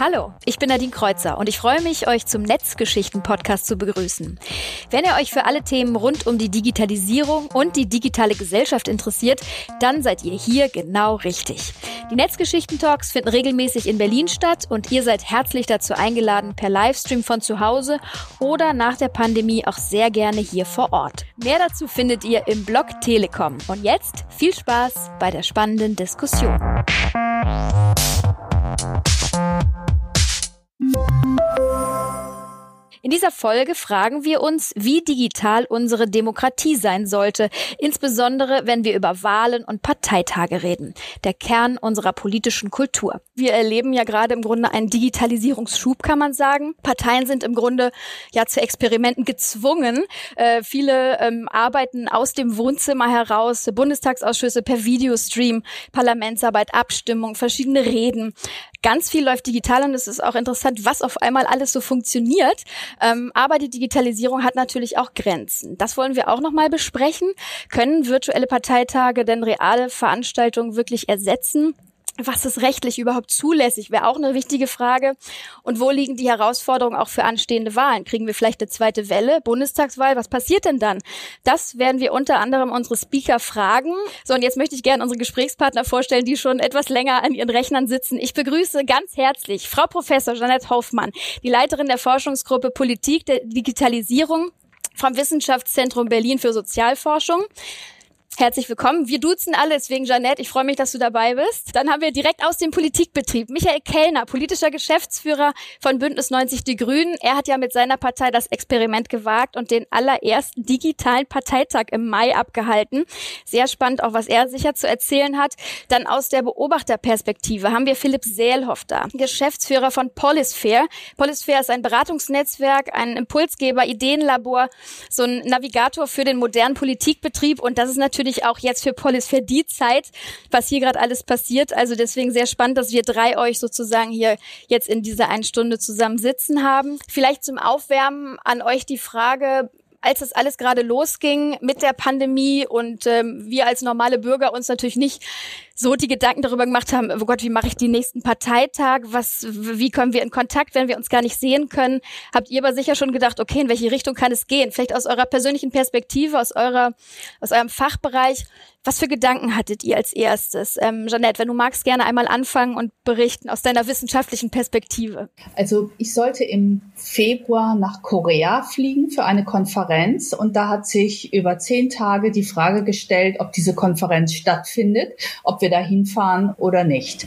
Hallo, ich bin Nadine Kreuzer und ich freue mich, euch zum Netzgeschichten-Podcast zu begrüßen. Wenn ihr euch für alle Themen rund um die Digitalisierung und die digitale Gesellschaft interessiert, dann seid ihr hier genau richtig. Die Netzgeschichten-Talks finden regelmäßig in Berlin statt und ihr seid herzlich dazu eingeladen, per Livestream von zu Hause oder nach der Pandemie auch sehr gerne hier vor Ort. Mehr dazu findet ihr im Blog Telekom. Und jetzt viel Spaß bei der spannenden Diskussion. In dieser Folge fragen wir uns, wie digital unsere Demokratie sein sollte, insbesondere wenn wir über Wahlen und Parteitage reden, der Kern unserer politischen Kultur. Wir erleben ja gerade im Grunde einen Digitalisierungsschub, kann man sagen. Parteien sind im Grunde ja zu Experimenten gezwungen. Äh, viele ähm, arbeiten aus dem Wohnzimmer heraus, Bundestagsausschüsse per Videostream, Parlamentsarbeit, Abstimmung, verschiedene Reden. Ganz viel läuft digital und es ist auch interessant, was auf einmal alles so funktioniert. Ähm, aber die Digitalisierung hat natürlich auch Grenzen. Das wollen wir auch nochmal besprechen. Können virtuelle Parteitage denn reale Veranstaltungen wirklich ersetzen? Was ist rechtlich überhaupt zulässig, wäre auch eine wichtige Frage. Und wo liegen die Herausforderungen auch für anstehende Wahlen? Kriegen wir vielleicht eine zweite Welle, Bundestagswahl? Was passiert denn dann? Das werden wir unter anderem unsere Speaker fragen. So, und jetzt möchte ich gerne unsere Gesprächspartner vorstellen, die schon etwas länger an ihren Rechnern sitzen. Ich begrüße ganz herzlich Frau Professor Janette Hoffmann, die Leiterin der Forschungsgruppe Politik der Digitalisierung vom Wissenschaftszentrum Berlin für Sozialforschung. Herzlich willkommen. Wir duzen alle, deswegen Janette, ich freue mich, dass du dabei bist. Dann haben wir direkt aus dem Politikbetrieb Michael Kellner, politischer Geschäftsführer von Bündnis 90 Die Grünen. Er hat ja mit seiner Partei das Experiment gewagt und den allerersten digitalen Parteitag im Mai abgehalten. Sehr spannend, auch was er sicher zu erzählen hat. Dann aus der Beobachterperspektive haben wir Philipp Seelhoff da, Geschäftsführer von Polisphere. Polisphere ist ein Beratungsnetzwerk, ein Impulsgeber, Ideenlabor, so ein Navigator für den modernen Politikbetrieb und das ist natürlich natürlich auch jetzt für Polis für die Zeit, was hier gerade alles passiert. Also deswegen sehr spannend, dass wir drei euch sozusagen hier jetzt in dieser einen Stunde zusammen sitzen haben. Vielleicht zum Aufwärmen an euch die Frage, als das alles gerade losging mit der Pandemie und ähm, wir als normale Bürger uns natürlich nicht so die Gedanken darüber gemacht haben, oh Gott, wie mache ich die nächsten Parteitag? Was, wie kommen wir in Kontakt, wenn wir uns gar nicht sehen können? Habt ihr aber sicher schon gedacht, okay, in welche Richtung kann es gehen? Vielleicht aus eurer persönlichen Perspektive, aus eurer, aus eurem Fachbereich. Was für Gedanken hattet ihr als erstes? Ähm, Jeanette, wenn du magst, gerne einmal anfangen und berichten aus deiner wissenschaftlichen Perspektive. Also ich sollte im Februar nach Korea fliegen für eine Konferenz und da hat sich über zehn Tage die Frage gestellt, ob diese Konferenz stattfindet, ob wir da hinfahren oder nicht.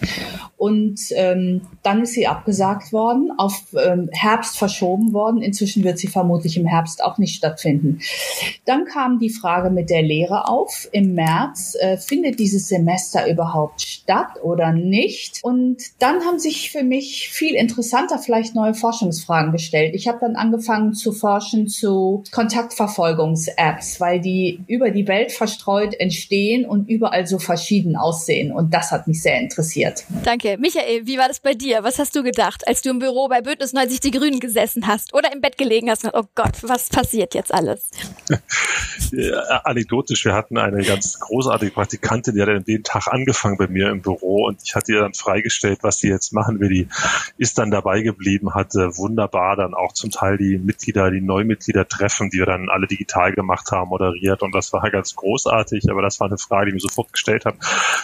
Und ähm, dann ist sie abgesagt worden, auf ähm, Herbst verschoben worden. Inzwischen wird sie vermutlich im Herbst auch nicht stattfinden. Dann kam die Frage mit der Lehre auf im März äh, findet dieses Semester überhaupt statt oder nicht? Und dann haben sich für mich viel interessanter vielleicht neue Forschungsfragen gestellt. Ich habe dann angefangen zu forschen zu Kontaktverfolgungs-Apps, weil die über die Welt verstreut entstehen und überall so verschieden aussehen. Und das hat mich sehr interessiert. Danke. Michael, wie war das bei dir? Was hast du gedacht, als du im Büro bei Bündnis 90 Die Grünen gesessen hast oder im Bett gelegen hast? Oh Gott, was passiert jetzt alles? Ja, anekdotisch, wir hatten eine ganz großartige Praktikantin, die hat an dem Tag angefangen bei mir im Büro und ich hatte ihr dann freigestellt, was sie jetzt machen will. Die ist dann dabei geblieben, hatte wunderbar dann auch zum Teil die Mitglieder, die Neumitglieder treffen, die wir dann alle digital gemacht haben, moderiert und das war ganz großartig, aber das war eine Frage, die ich mir sofort gestellt habe.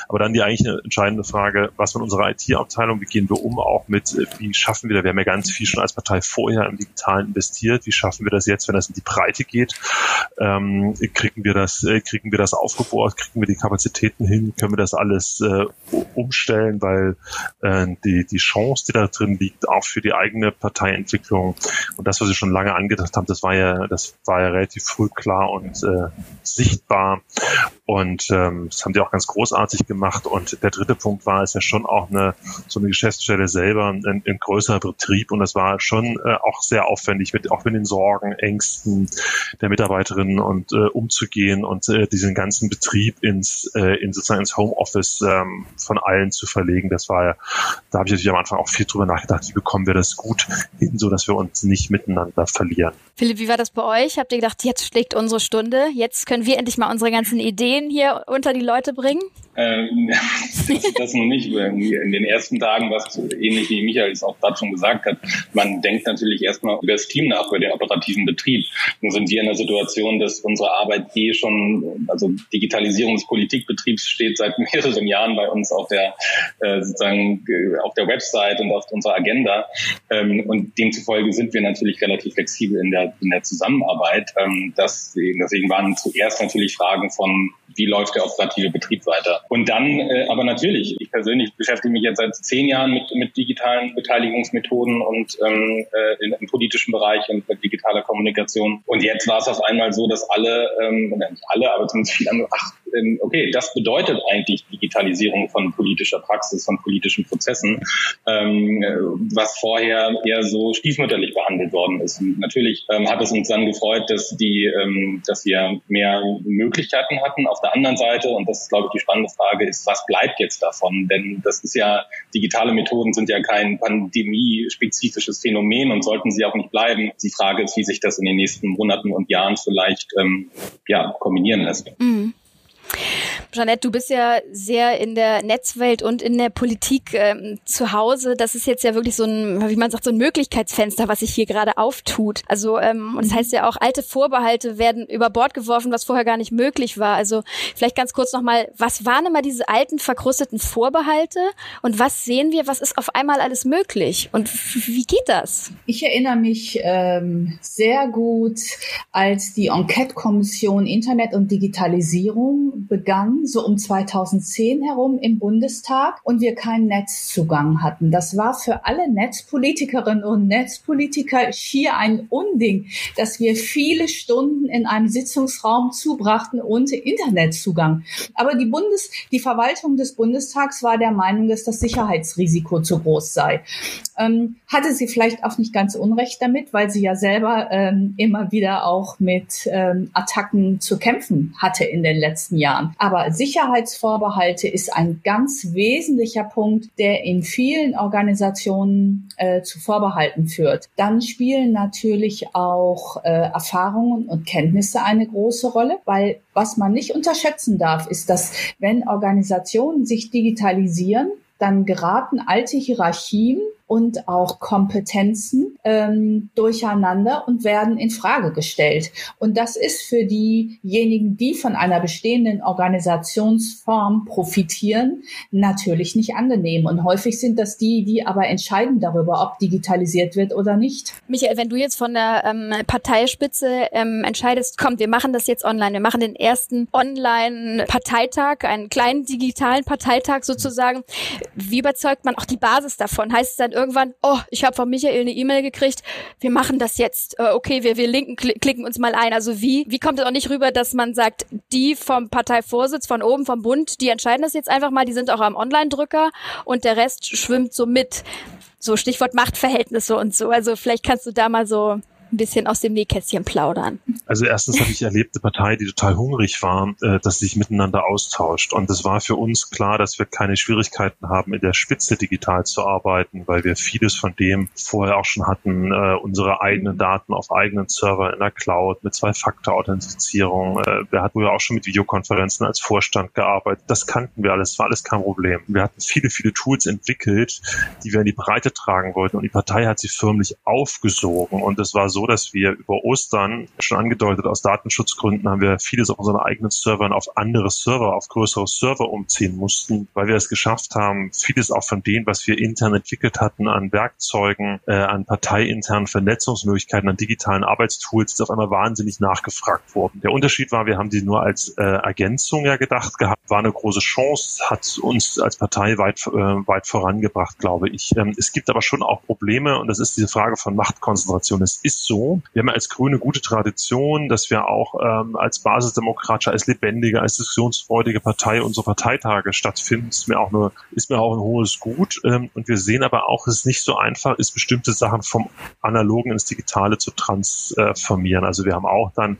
Aber dann die eigentlich entscheidende Frage, was mit unserer IT-Abteilung, wie gehen wir um auch mit, wie schaffen wir wir haben ja ganz viel schon als Partei vorher im Digitalen investiert, wie schaffen wir das jetzt, wenn das in die Breite geht, ähm, kriegen wir das, äh, kriegen wir das aufgebohrt, kriegen wir die Kapazitäten hin, können wir das alles äh, umstellen, weil äh, die, die Chance, die da drin liegt, auch für die eigene Parteientwicklung und das, was Sie schon lange angedacht haben, das war ja, das war ja relativ früh klar und äh, sichtbar. Und ähm, das haben die auch ganz großartig gemacht. Und der dritte Punkt war, es ja schon auch eine so eine Geschäftsstelle selber, ein, ein größerer Betrieb. Und das war schon äh, auch sehr aufwendig, mit auch mit den Sorgen, Ängsten der Mitarbeiterinnen und äh, umzugehen und äh, diesen ganzen Betrieb ins, äh, in sozusagen ins Homeoffice ähm, von allen zu verlegen. Das war ja, da habe ich natürlich am Anfang auch viel drüber nachgedacht, wie bekommen wir das gut hin, so dass wir uns nicht miteinander verlieren. Philipp, wie war das bei euch? Habt ihr gedacht, jetzt schlägt unsere Stunde, jetzt können wir endlich mal unsere ganzen Ideen hier unter die Leute bringen? Ähm, das, das noch nicht. In den ersten Tagen, was ähnlich wie Michael es auch gerade schon gesagt hat, man denkt natürlich erstmal über das Team nach, über den operativen Betrieb. Nun sind wir in der Situation, dass unsere Arbeit eh schon, also Digitalisierung des Politikbetriebs steht seit mehreren Jahren bei uns auf der äh, sozusagen auf der Website und auf unserer Agenda. Ähm, und demzufolge sind wir natürlich relativ flexibel in der, in der Zusammenarbeit. Ähm, das, deswegen waren zuerst natürlich Fragen von wie läuft der operative Betrieb weiter. Und dann, äh, aber natürlich, ich persönlich beschäftige mich jetzt seit zehn Jahren mit, mit digitalen Beteiligungsmethoden und ähm, äh, im politischen Bereich und mit digitaler Kommunikation. Und jetzt war es auf einmal so, dass alle, ähm, nicht alle, aber zumindest viele andere, ach, okay, das bedeutet eigentlich Digitalisierung von politischer Praxis, von politischen Prozessen, ähm, was vorher eher so stiefmütterlich behandelt worden ist. Und natürlich ähm, hat es uns dann gefreut, dass die, ähm, dass wir mehr Möglichkeiten hatten. Auf der anderen Seite, und das ist, glaube ich, die spannende Frage, ist, was bleibt jetzt davon? Denn das ist ja, digitale Methoden sind ja kein pandemiespezifisches Phänomen und sollten sie auch nicht bleiben. Die Frage ist, wie sich das in den nächsten Monaten und Jahren vielleicht ja, kombinieren lässt. Mhm. Jeanette, du bist ja sehr in der Netzwelt und in der Politik ähm, zu Hause. Das ist jetzt ja wirklich so ein, wie man sagt, so ein Möglichkeitsfenster, was sich hier gerade auftut. Also, ähm, und das heißt ja auch, alte Vorbehalte werden über Bord geworfen, was vorher gar nicht möglich war. Also vielleicht ganz kurz nochmal, was waren immer diese alten, verkrusteten Vorbehalte und was sehen wir, was ist auf einmal alles möglich und wie geht das? Ich erinnere mich ähm, sehr gut, als die Enquete-Kommission Internet und Digitalisierung begann so um 2010 herum im Bundestag und wir keinen Netzzugang hatten. Das war für alle Netzpolitikerinnen und Netzpolitiker schier ein Unding, dass wir viele Stunden in einem Sitzungsraum zubrachten ohne Internetzugang. Aber die Bundes, die Verwaltung des Bundestags war der Meinung, dass das Sicherheitsrisiko zu groß sei. Ähm, hatte sie vielleicht auch nicht ganz unrecht damit, weil sie ja selber ähm, immer wieder auch mit ähm, Attacken zu kämpfen hatte in den letzten Jahren. Aber Sicherheitsvorbehalte ist ein ganz wesentlicher Punkt, der in vielen Organisationen äh, zu Vorbehalten führt. Dann spielen natürlich auch äh, Erfahrungen und Kenntnisse eine große Rolle, weil was man nicht unterschätzen darf, ist, dass wenn Organisationen sich digitalisieren, dann geraten alte Hierarchien und auch Kompetenzen ähm, durcheinander und werden in Frage gestellt. Und das ist für diejenigen, die von einer bestehenden Organisationsform profitieren, natürlich nicht angenehm. Und häufig sind das die, die aber entscheiden darüber, ob digitalisiert wird oder nicht. Michael, wenn du jetzt von der ähm, Parteispitze ähm, entscheidest, kommt, wir machen das jetzt online, wir machen den ersten Online-Parteitag, einen kleinen digitalen Parteitag sozusagen. Wie überzeugt man auch die Basis davon? Heißt es dann irgendwann, oh, ich habe von Michael eine E-Mail gekriegt, wir machen das jetzt, äh, okay, wir, wir linken, klicken uns mal ein. Also wie, wie kommt es auch nicht rüber, dass man sagt, die vom Parteivorsitz, von oben, vom Bund, die entscheiden das jetzt einfach mal, die sind auch am Online-Drücker und der Rest schwimmt so mit. So Stichwort Machtverhältnisse und so. Also vielleicht kannst du da mal so ein bisschen aus dem Nähkästchen plaudern? Also erstens habe ich erlebt eine Partei, die total hungrig war, äh, dass sie sich miteinander austauscht. Und es war für uns klar, dass wir keine Schwierigkeiten haben, in der Spitze digital zu arbeiten, weil wir vieles von dem vorher auch schon hatten, äh, unsere eigenen Daten auf eigenen Server in der Cloud mit Zwei-Faktor-Authentifizierung. Äh, wir hatten ja auch schon mit Videokonferenzen als Vorstand gearbeitet. Das kannten wir alles, war alles kein Problem. Wir hatten viele, viele Tools entwickelt, die wir in die Breite tragen wollten. Und die Partei hat sie förmlich aufgesogen. Und es war so, so, dass wir über Ostern schon angedeutet, aus Datenschutzgründen haben wir vieles auf unseren eigenen Servern auf andere Server, auf größere Server umziehen mussten, weil wir es geschafft haben, vieles auch von dem, was wir intern entwickelt hatten an Werkzeugen, äh, an parteiinternen Vernetzungsmöglichkeiten, an digitalen Arbeitstools, ist auf einmal wahnsinnig nachgefragt worden. Der Unterschied war, wir haben die nur als äh, Ergänzung ja gedacht gehabt, war eine große Chance, hat uns als Partei weit, äh, weit vorangebracht, glaube ich. Ähm, es gibt aber schon auch Probleme und das ist diese Frage von Machtkonzentration. Es ist so. Wir haben als Grüne gute Tradition, dass wir auch ähm, als basisdemokratische, als lebendige, als diskussionsfreudige Partei unsere Parteitage stattfinden. Ist mir auch eine, ist mir auch ein hohes Gut. Ähm, und wir sehen aber auch, es ist nicht so einfach ist, bestimmte Sachen vom Analogen ins Digitale zu transformieren. Also wir haben auch dann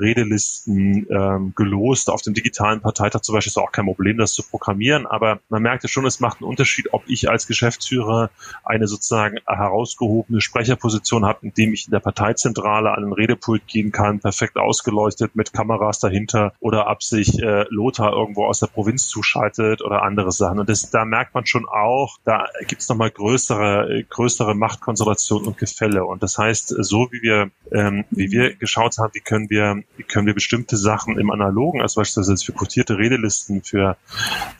Redelisten ähm, gelost auf dem digitalen Parteitag zum Beispiel ist auch kein Problem, das zu programmieren. Aber man merkte schon, es macht einen Unterschied, ob ich als Geschäftsführer eine sozusagen herausgehobene Sprecherposition habe, indem ich in der Parteizentrale an den Redepult gehen kann, perfekt ausgeleuchtet mit Kameras dahinter oder ab sich äh, Lothar irgendwo aus der Provinz zuschaltet oder andere Sachen. Und das, da merkt man schon auch, da gibt's nochmal größere, größere Machtkonzentration und Gefälle. Und das heißt, so wie wir, ähm, wie wir geschaut haben, wie können wir, wie können wir bestimmte Sachen im Analogen, also beispielsweise für quotierte Redelisten für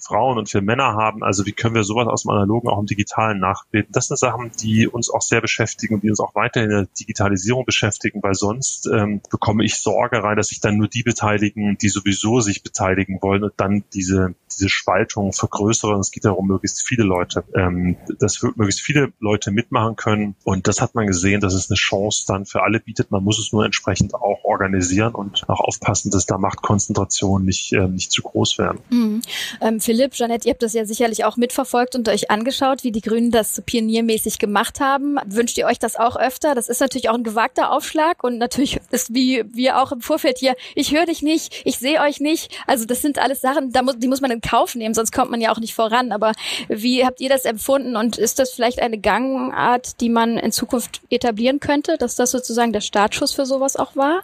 Frauen und für Männer haben, also wie können wir sowas aus dem Analogen auch im Digitalen nachbilden. Das sind Sachen, die uns auch sehr beschäftigen und die uns auch weiterhin Digitalisierung beschäftigen, weil sonst ähm, bekomme ich Sorge rein, dass sich dann nur die beteiligen, die sowieso sich beteiligen wollen und dann diese, diese Spaltung vergrößern. Es geht darum, möglichst viele Leute, ähm, dass möglichst viele Leute mitmachen können. Und das hat man gesehen, dass es eine Chance dann für alle bietet. Man muss es nur entsprechend auch organisieren und auch aufpassen, dass da Machtkonzentrationen nicht, äh, nicht zu groß werden. Mhm. Ähm, Philipp, Jeanette, ihr habt das ja sicherlich auch mitverfolgt und euch angeschaut, wie die Grünen das so pioniermäßig gemacht haben. Wünscht ihr euch das auch öfter? Das ist natürlich auch ein gewagter Aufschlag und natürlich ist wie wir auch im Vorfeld hier, ich höre dich nicht, ich sehe euch nicht. Also das sind alles Sachen, da muss, die muss man in Kauf nehmen, sonst kommt man ja auch nicht voran. Aber wie habt ihr das empfunden und ist das vielleicht eine Gangart, die man in Zukunft etablieren könnte, dass das sozusagen der Startschuss für sowas auch war?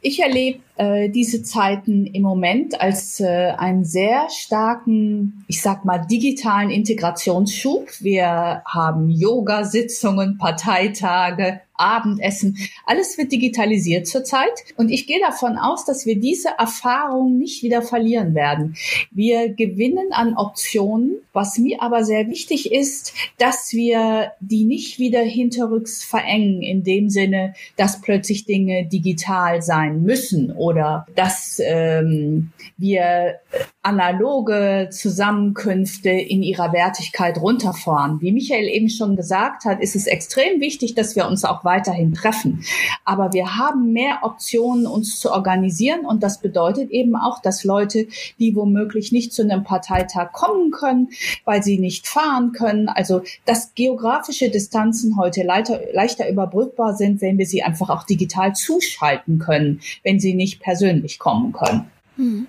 Ich erlebe äh, diese Zeiten im Moment als äh, einen sehr starken, ich sag mal, digitalen Integrationsschub. Wir haben Yoga-Sitzungen, Parteitage, Abendessen. Alles wird digitalisiert zurzeit. Und ich gehe davon aus, dass wir diese Erfahrung nicht wieder verlieren werden. Wir gewinnen an Optionen. Was mir aber sehr wichtig ist, dass wir die nicht wieder hinterrücks verengen, in dem Sinne, dass plötzlich Dinge digital sein müssen oder dass ähm, wir analoge Zusammenkünfte in ihrer Wertigkeit runterfahren. Wie Michael eben schon gesagt hat, ist es extrem wichtig, dass wir uns auch weiterhin treffen. Aber wir haben mehr Optionen, uns zu organisieren und das bedeutet eben auch, dass Leute, die womöglich nicht zu einem Parteitag kommen können, weil sie nicht fahren können, also dass geografische Distanzen heute leichter, leichter überbrückbar sind, wenn wir sie einfach auch digital zuschalten können, wenn sie nicht persönlich kommen können. Mhm.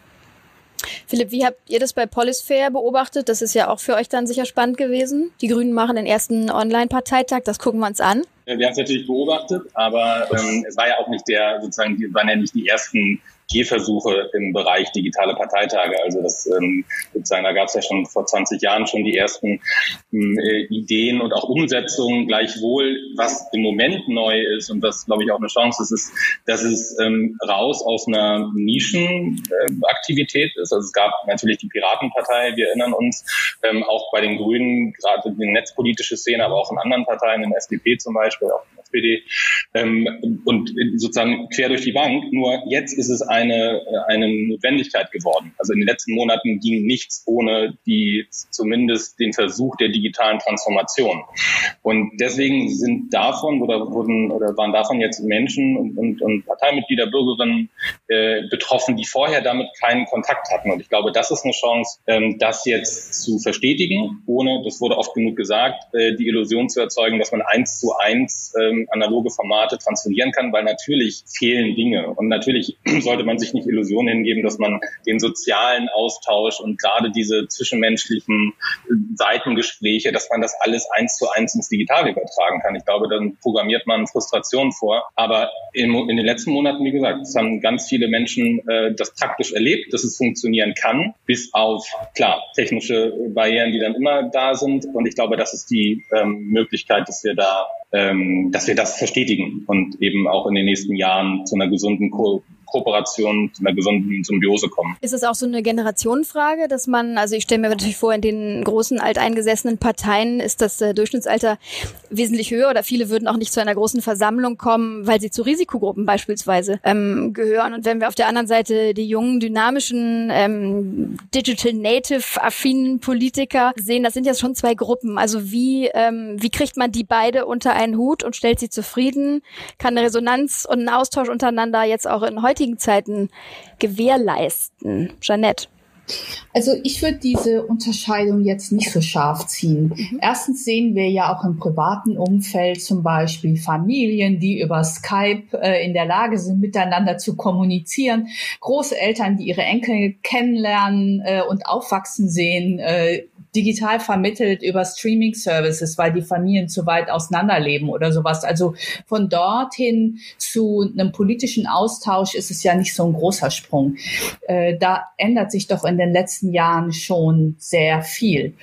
Philipp, wie habt ihr das bei Polisfair beobachtet? Das ist ja auch für euch dann sicher spannend gewesen. Die Grünen machen den ersten Online-Parteitag, das gucken wir uns an. Wir haben es natürlich beobachtet, aber ähm, es war ja auch nicht der, sozusagen, die waren ja nicht die ersten Gehversuche im Bereich digitale Parteitage. Also das ähm, sozusagen, da gab es ja schon vor 20 Jahren schon die ersten ähm, äh, Ideen und auch Umsetzungen. Gleichwohl, was im Moment neu ist und was, glaube ich, auch eine Chance ist, ist, dass es ähm, raus aus einer Nischenaktivität ist. Also es gab natürlich die Piratenpartei, wir erinnern uns, ähm, auch bei den Grünen, gerade die netzpolitische Szene, aber auch in anderen Parteien, in der FDP zum Beispiel, auch in SPD, ähm, und sozusagen quer durch die Bank. Nur jetzt ist es eine, eine Notwendigkeit geworden. Also in den letzten Monaten ging nichts ohne die, zumindest den Versuch der digitalen Transformation. Und deswegen sind davon oder wurden oder waren davon jetzt Menschen und, und, und Parteimitglieder, Bürgerinnen äh, betroffen, die vorher damit keinen Kontakt hatten. Und ich glaube, das ist eine Chance, ähm, das jetzt zu verstetigen, ohne, das wurde oft genug gesagt, äh, die Illusion zu erzeugen, dass man eins zu eins ähm, analoge Formate transferieren kann, weil natürlich fehlen Dinge. Und natürlich sollte man sich nicht Illusionen hingeben, dass man den sozialen Austausch und gerade diese zwischenmenschlichen Seitengespräche, dass man das alles eins zu eins ins Digitale übertragen kann. Ich glaube, dann programmiert man Frustration vor. Aber in, in den letzten Monaten, wie gesagt, es haben ganz viele Menschen äh, das praktisch erlebt, dass es funktionieren kann, bis auf, klar, technische Barrieren, die dann immer da sind. Und ich glaube, das ist die ähm, Möglichkeit, dass wir da ähm, dass wir das verstetigen und eben auch in den nächsten Jahren zu einer gesunden Ko Kooperation, zu einer gesunden Symbiose kommen. Ist es auch so eine Generationenfrage, dass man, also ich stelle mir natürlich vor, in den großen alteingesessenen Parteien ist das äh, Durchschnittsalter wesentlich höher oder viele würden auch nicht zu einer großen Versammlung kommen, weil sie zu Risikogruppen beispielsweise ähm, gehören. Und wenn wir auf der anderen Seite die jungen, dynamischen, ähm, Digital Native affinen Politiker sehen, das sind ja schon zwei Gruppen. Also wie, ähm, wie kriegt man die beide unter einen Hut und stellt sie zufrieden? Kann eine Resonanz und ein Austausch untereinander jetzt auch in heutigen heutigen Zeiten gewährleisten? Jeanette. Also ich würde diese Unterscheidung jetzt nicht so scharf ziehen. Mhm. Erstens sehen wir ja auch im privaten Umfeld zum Beispiel Familien, die über Skype äh, in der Lage sind, miteinander zu kommunizieren. Großeltern, die ihre Enkel kennenlernen äh, und aufwachsen sehen. Äh, digital vermittelt über Streaming-Services, weil die Familien zu weit auseinanderleben oder sowas. Also von dorthin zu einem politischen Austausch ist es ja nicht so ein großer Sprung. Äh, da ändert sich doch in den letzten Jahren schon sehr viel,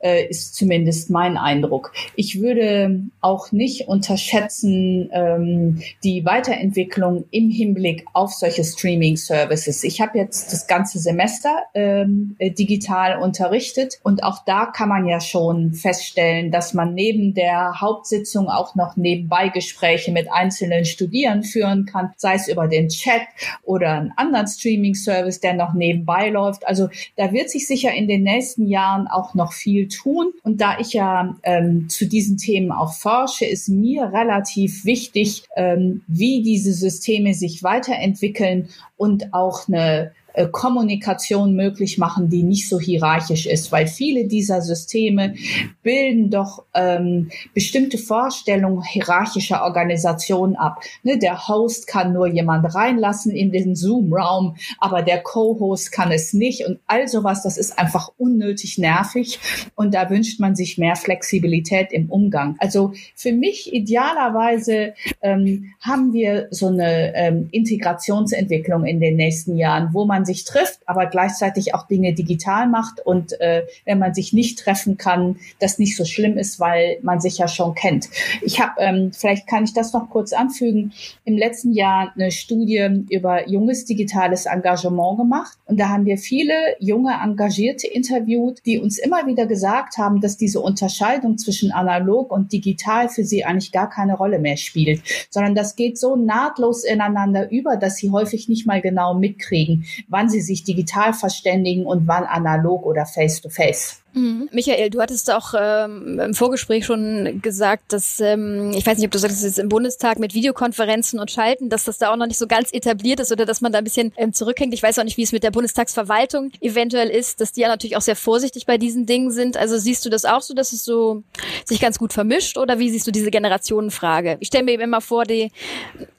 äh, ist zumindest mein Eindruck. Ich würde auch nicht unterschätzen ähm, die Weiterentwicklung im Hinblick auf solche Streaming-Services. Ich habe jetzt das ganze Semester ähm, äh, digital unterrichtet und auch da kann man ja schon feststellen, dass man neben der Hauptsitzung auch noch nebenbei Gespräche mit einzelnen Studierenden führen kann, sei es über den Chat oder einen anderen Streaming-Service, der noch nebenbei läuft. Also da wird sich sicher in den nächsten Jahren auch noch viel tun. Und da ich ja ähm, zu diesen Themen auch forsche, ist mir relativ wichtig, ähm, wie diese Systeme sich weiterentwickeln und auch eine Kommunikation möglich machen, die nicht so hierarchisch ist, weil viele dieser Systeme bilden doch ähm, bestimmte Vorstellungen hierarchischer Organisationen ab. Ne, der Host kann nur jemand reinlassen in den Zoom-Raum, aber der Co-Host kann es nicht und all sowas, das ist einfach unnötig nervig und da wünscht man sich mehr Flexibilität im Umgang. Also für mich idealerweise ähm, haben wir so eine ähm, Integrationsentwicklung in den nächsten Jahren, wo man sich trifft, aber gleichzeitig auch Dinge digital macht und äh, wenn man sich nicht treffen kann, das nicht so schlimm ist, weil man sich ja schon kennt. Ich habe, ähm, vielleicht kann ich das noch kurz anfügen, im letzten Jahr eine Studie über junges digitales Engagement gemacht und da haben wir viele junge Engagierte interviewt, die uns immer wieder gesagt haben, dass diese Unterscheidung zwischen analog und digital für sie eigentlich gar keine Rolle mehr spielt, sondern das geht so nahtlos ineinander über, dass sie häufig nicht mal genau mitkriegen, wann sie sich digital verständigen und wann analog oder face-to-face. Mhm. Michael, du hattest auch ähm, im Vorgespräch schon gesagt, dass, ähm, ich weiß nicht, ob du sagst, jetzt im Bundestag mit Videokonferenzen und Schalten, dass das da auch noch nicht so ganz etabliert ist oder dass man da ein bisschen ähm, zurückhängt. Ich weiß auch nicht, wie es mit der Bundestagsverwaltung eventuell ist, dass die ja natürlich auch sehr vorsichtig bei diesen Dingen sind. Also siehst du das auch so, dass es so sich ganz gut vermischt oder wie siehst du diese Generationenfrage? Ich stelle mir eben immer vor, die,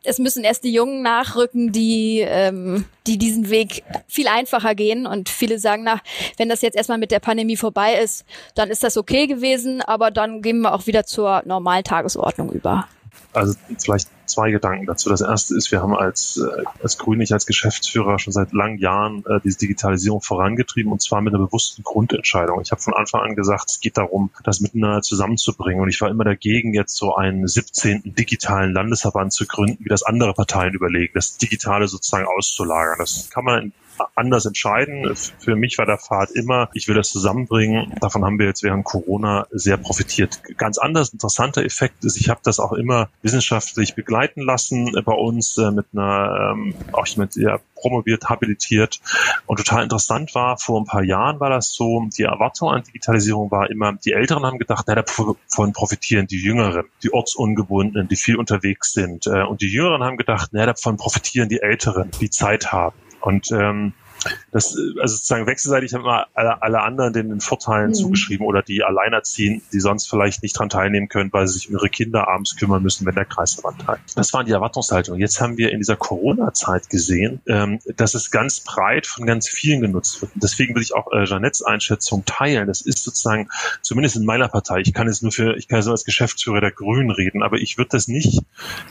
es müssen erst die Jungen nachrücken, die, ähm, die diesen Weg viel einfacher gehen und viele sagen, na, wenn das jetzt erstmal mit der Pandemie vorbei vorbei ist, dann ist das okay gewesen, aber dann gehen wir auch wieder zur normalen Tagesordnung über. Also vielleicht zwei Gedanken dazu. Das erste ist, wir haben als, äh, als Grüne, ich als Geschäftsführer schon seit langen Jahren äh, diese Digitalisierung vorangetrieben und zwar mit einer bewussten Grundentscheidung. Ich habe von Anfang an gesagt, es geht darum, das miteinander zusammenzubringen und ich war immer dagegen, jetzt so einen 17. digitalen Landesverband zu gründen, wie das andere Parteien überlegen, das Digitale sozusagen auszulagern. Das kann man in anders entscheiden. Für mich war der Pfad immer, ich will das zusammenbringen. Davon haben wir jetzt während Corona sehr profitiert. Ganz anders, interessanter Effekt ist, ich habe das auch immer wissenschaftlich begleiten lassen bei uns äh, mit einer, ähm, auch jemand, der promoviert, habilitiert. Und total interessant war, vor ein paar Jahren war das so, die Erwartung an Digitalisierung war immer, die Älteren haben gedacht, na, davon profitieren die Jüngeren, die Ortsungebundenen, die viel unterwegs sind. Äh, und die Jüngeren haben gedacht, na, davon profitieren die Älteren, die Zeit haben. Und ähm, das, also sozusagen wechselseitig haben immer alle, alle anderen den, den Vorteilen mhm. zugeschrieben oder die Alleinerziehen, die sonst vielleicht nicht dran teilnehmen können, weil sie sich um ihre Kinder abends kümmern müssen, wenn der Kreisverband teilt. Das waren die Erwartungshaltungen. Jetzt haben wir in dieser Corona-Zeit gesehen, ähm, dass es ganz breit von ganz vielen genutzt wird. Und deswegen will ich auch äh, Jeanettes Einschätzung teilen. Das ist sozusagen, zumindest in meiner Partei, ich kann es nur für, ich kann es nur als Geschäftsführer der Grünen reden, aber ich würde das nicht,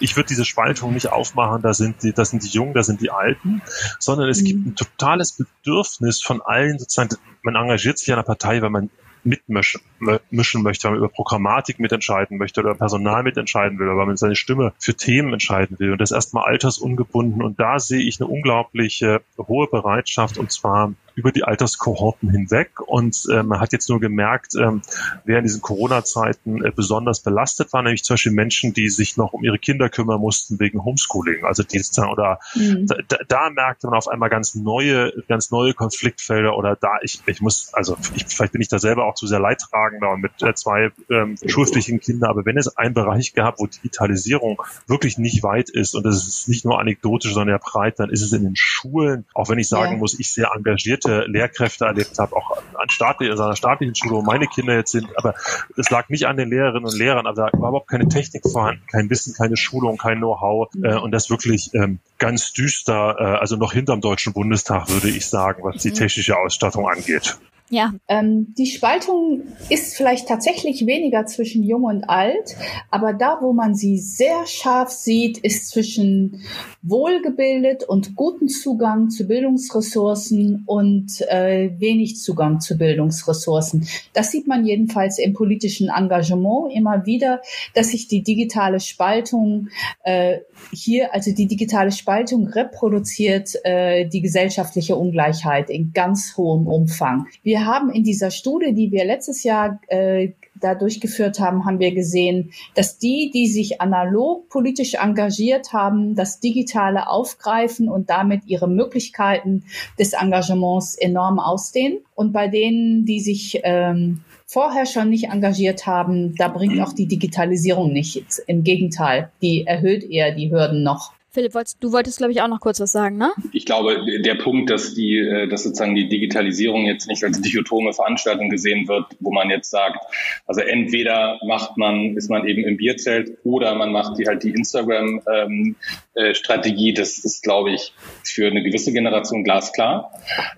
ich würde diese Spaltung nicht aufmachen, da sind die, das sind die Jungen, da sind die Alten, sondern es mhm. gibt ein totales totales Bedürfnis von allen sozusagen, man engagiert sich in einer Partei, weil man mitmischen mischen möchte, weil man über Programmatik mitentscheiden möchte oder Personal mitentscheiden will, oder weil man seine Stimme für Themen entscheiden will und das erstmal altersungebunden. Und da sehe ich eine unglaubliche hohe Bereitschaft und zwar über die Alterskohorten hinweg. Und äh, man hat jetzt nur gemerkt, ähm, wer in diesen Corona-Zeiten äh, besonders belastet war, nämlich zum Beispiel Menschen, die sich noch um ihre Kinder kümmern mussten wegen Homeschooling. Also die oder mhm. da, da merkte man auf einmal ganz neue, ganz neue Konfliktfelder oder da ich, ich muss, also ich, vielleicht bin ich da selber auch zu sehr leidtragender und mit äh, zwei ähm, schulpflichtigen Kindern, aber wenn es einen Bereich gab, wo Digitalisierung wirklich nicht weit ist und das ist nicht nur anekdotisch, sondern eher breit, dann ist es in den Schulen, auch wenn ich sagen ja. muss, ich sehr engagierte gute Lehrkräfte erlebt habe, auch an staatlich, also einer staatlichen Schule, wo meine Kinder jetzt sind. Aber es lag nicht an den Lehrerinnen und Lehrern, aber da war überhaupt keine Technik vorhanden, kein Wissen, keine Schulung, kein Know-how äh, und das wirklich ähm, ganz düster, äh, also noch hinterm Deutschen Bundestag, würde ich sagen, was die mhm. technische Ausstattung angeht. Ja. Ähm, die Spaltung ist vielleicht tatsächlich weniger zwischen Jung und Alt, aber da, wo man sie sehr scharf sieht, ist zwischen wohlgebildet und guten Zugang zu Bildungsressourcen und äh, wenig Zugang zu Bildungsressourcen. Das sieht man jedenfalls im politischen Engagement immer wieder, dass sich die digitale Spaltung äh, hier, also die digitale Spaltung reproduziert äh, die gesellschaftliche Ungleichheit in ganz hohem Umfang. Wir haben in dieser Studie, die wir letztes Jahr äh, da durchgeführt haben, haben wir gesehen, dass die, die sich analog politisch engagiert haben, das Digitale aufgreifen und damit ihre Möglichkeiten des Engagements enorm ausdehnen. Und bei denen, die sich ähm, vorher schon nicht engagiert haben, da bringt auch die Digitalisierung nichts. Im Gegenteil, die erhöht eher die Hürden noch. Philipp, du wolltest, glaube ich, auch noch kurz was sagen, ne? Ich glaube, der Punkt, dass die, äh, dass sozusagen die Digitalisierung jetzt nicht als dichotome Veranstaltung gesehen wird, wo man jetzt sagt, also entweder macht man, ist man eben im Bierzelt oder man macht die halt die Instagram-Strategie. Ähm, äh, das ist, glaube ich, für eine gewisse Generation glasklar.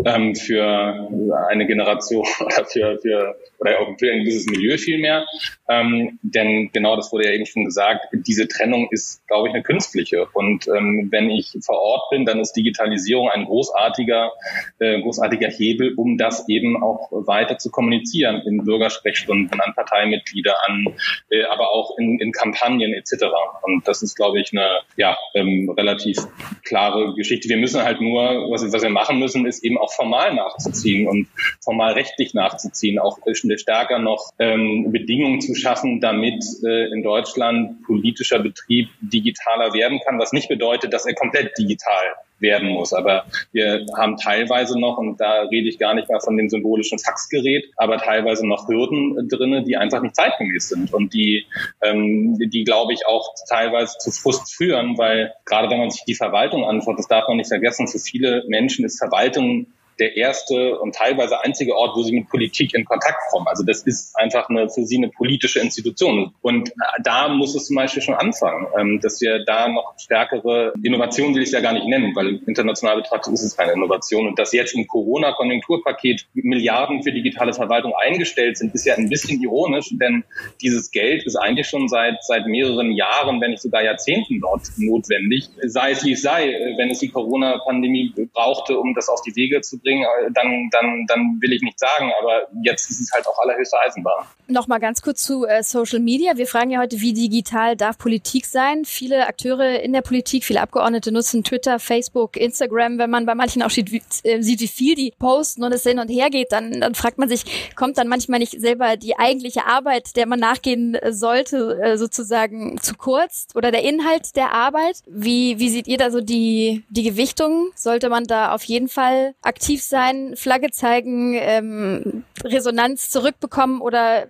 Ähm, für eine Generation oder für, für oder auch für ein gewisses Milieu vielmehr. Ähm, denn genau das wurde ja eben schon gesagt, diese Trennung ist, glaube ich, eine künstliche. Und ähm, wenn ich vor Ort bin, dann ist Digitalisierung ein großartiger, äh, großartiger Hebel, um das eben auch weiter zu kommunizieren in Bürgersprechstunden, an Parteimitglieder, an, äh, aber auch in, in Kampagnen etc. Und das ist, glaube ich, eine ja, ähm, relativ klare Geschichte. Wir müssen halt nur, was, was wir machen müssen, ist eben auch formal nachzuziehen und formal rechtlich nachzuziehen, auch stärker noch ähm, Bedingungen zu schaffen, damit äh, in Deutschland politischer Betrieb digitaler werden kann, was nicht bedeutet, dass er komplett digital werden muss. Aber wir haben teilweise noch, und da rede ich gar nicht mal von dem symbolischen Faxgerät, aber teilweise noch Hürden drinne, die einfach nicht zeitgemäß sind und die, ähm, die glaube ich auch teilweise zu Frust führen, weil gerade wenn man sich die Verwaltung anschaut, das darf man nicht vergessen, für viele Menschen ist Verwaltung der erste und teilweise einzige Ort, wo sie mit Politik in Kontakt kommen. Also das ist einfach eine, für sie eine politische Institution. Und äh, da muss es zum Beispiel schon anfangen, ähm, dass wir da noch stärkere Innovation will ich ja gar nicht nennen, weil international betrachtet ist es keine Innovation. Und dass jetzt im Corona-Konjunkturpaket Milliarden für digitale Verwaltung eingestellt sind, ist ja ein bisschen ironisch, denn dieses Geld ist eigentlich schon seit, seit mehreren Jahren, wenn nicht sogar Jahrzehnten dort notwendig. Sei es wie es sei, wenn es die Corona-Pandemie brauchte, um das auf die Wege zu bringen, äh, dann, dann, dann will ich nicht sagen, aber jetzt ist es halt auch allerhöchste Eisenbahn. Nochmal ganz kurz zu äh, Social Media. Wir fragen ja heute, wie digital darf Politik sein? Viele Akteure in der Politik, viele Abgeordnete nutzen Twitter, Facebook, Instagram. Wenn man bei manchen auch sieht, wie, äh, sieht, wie viel die posten und es hin und her geht, dann, dann fragt man sich, kommt dann manchmal nicht selber die eigentliche Arbeit, der man nachgehen äh, sollte, äh, sozusagen zu kurz oder der Inhalt der Arbeit? Wie, wie seht ihr da so die, die Gewichtung? Sollte man da auf jeden Fall aktiv aktiv sein, Flagge zeigen, ähm, Resonanz zurückbekommen oder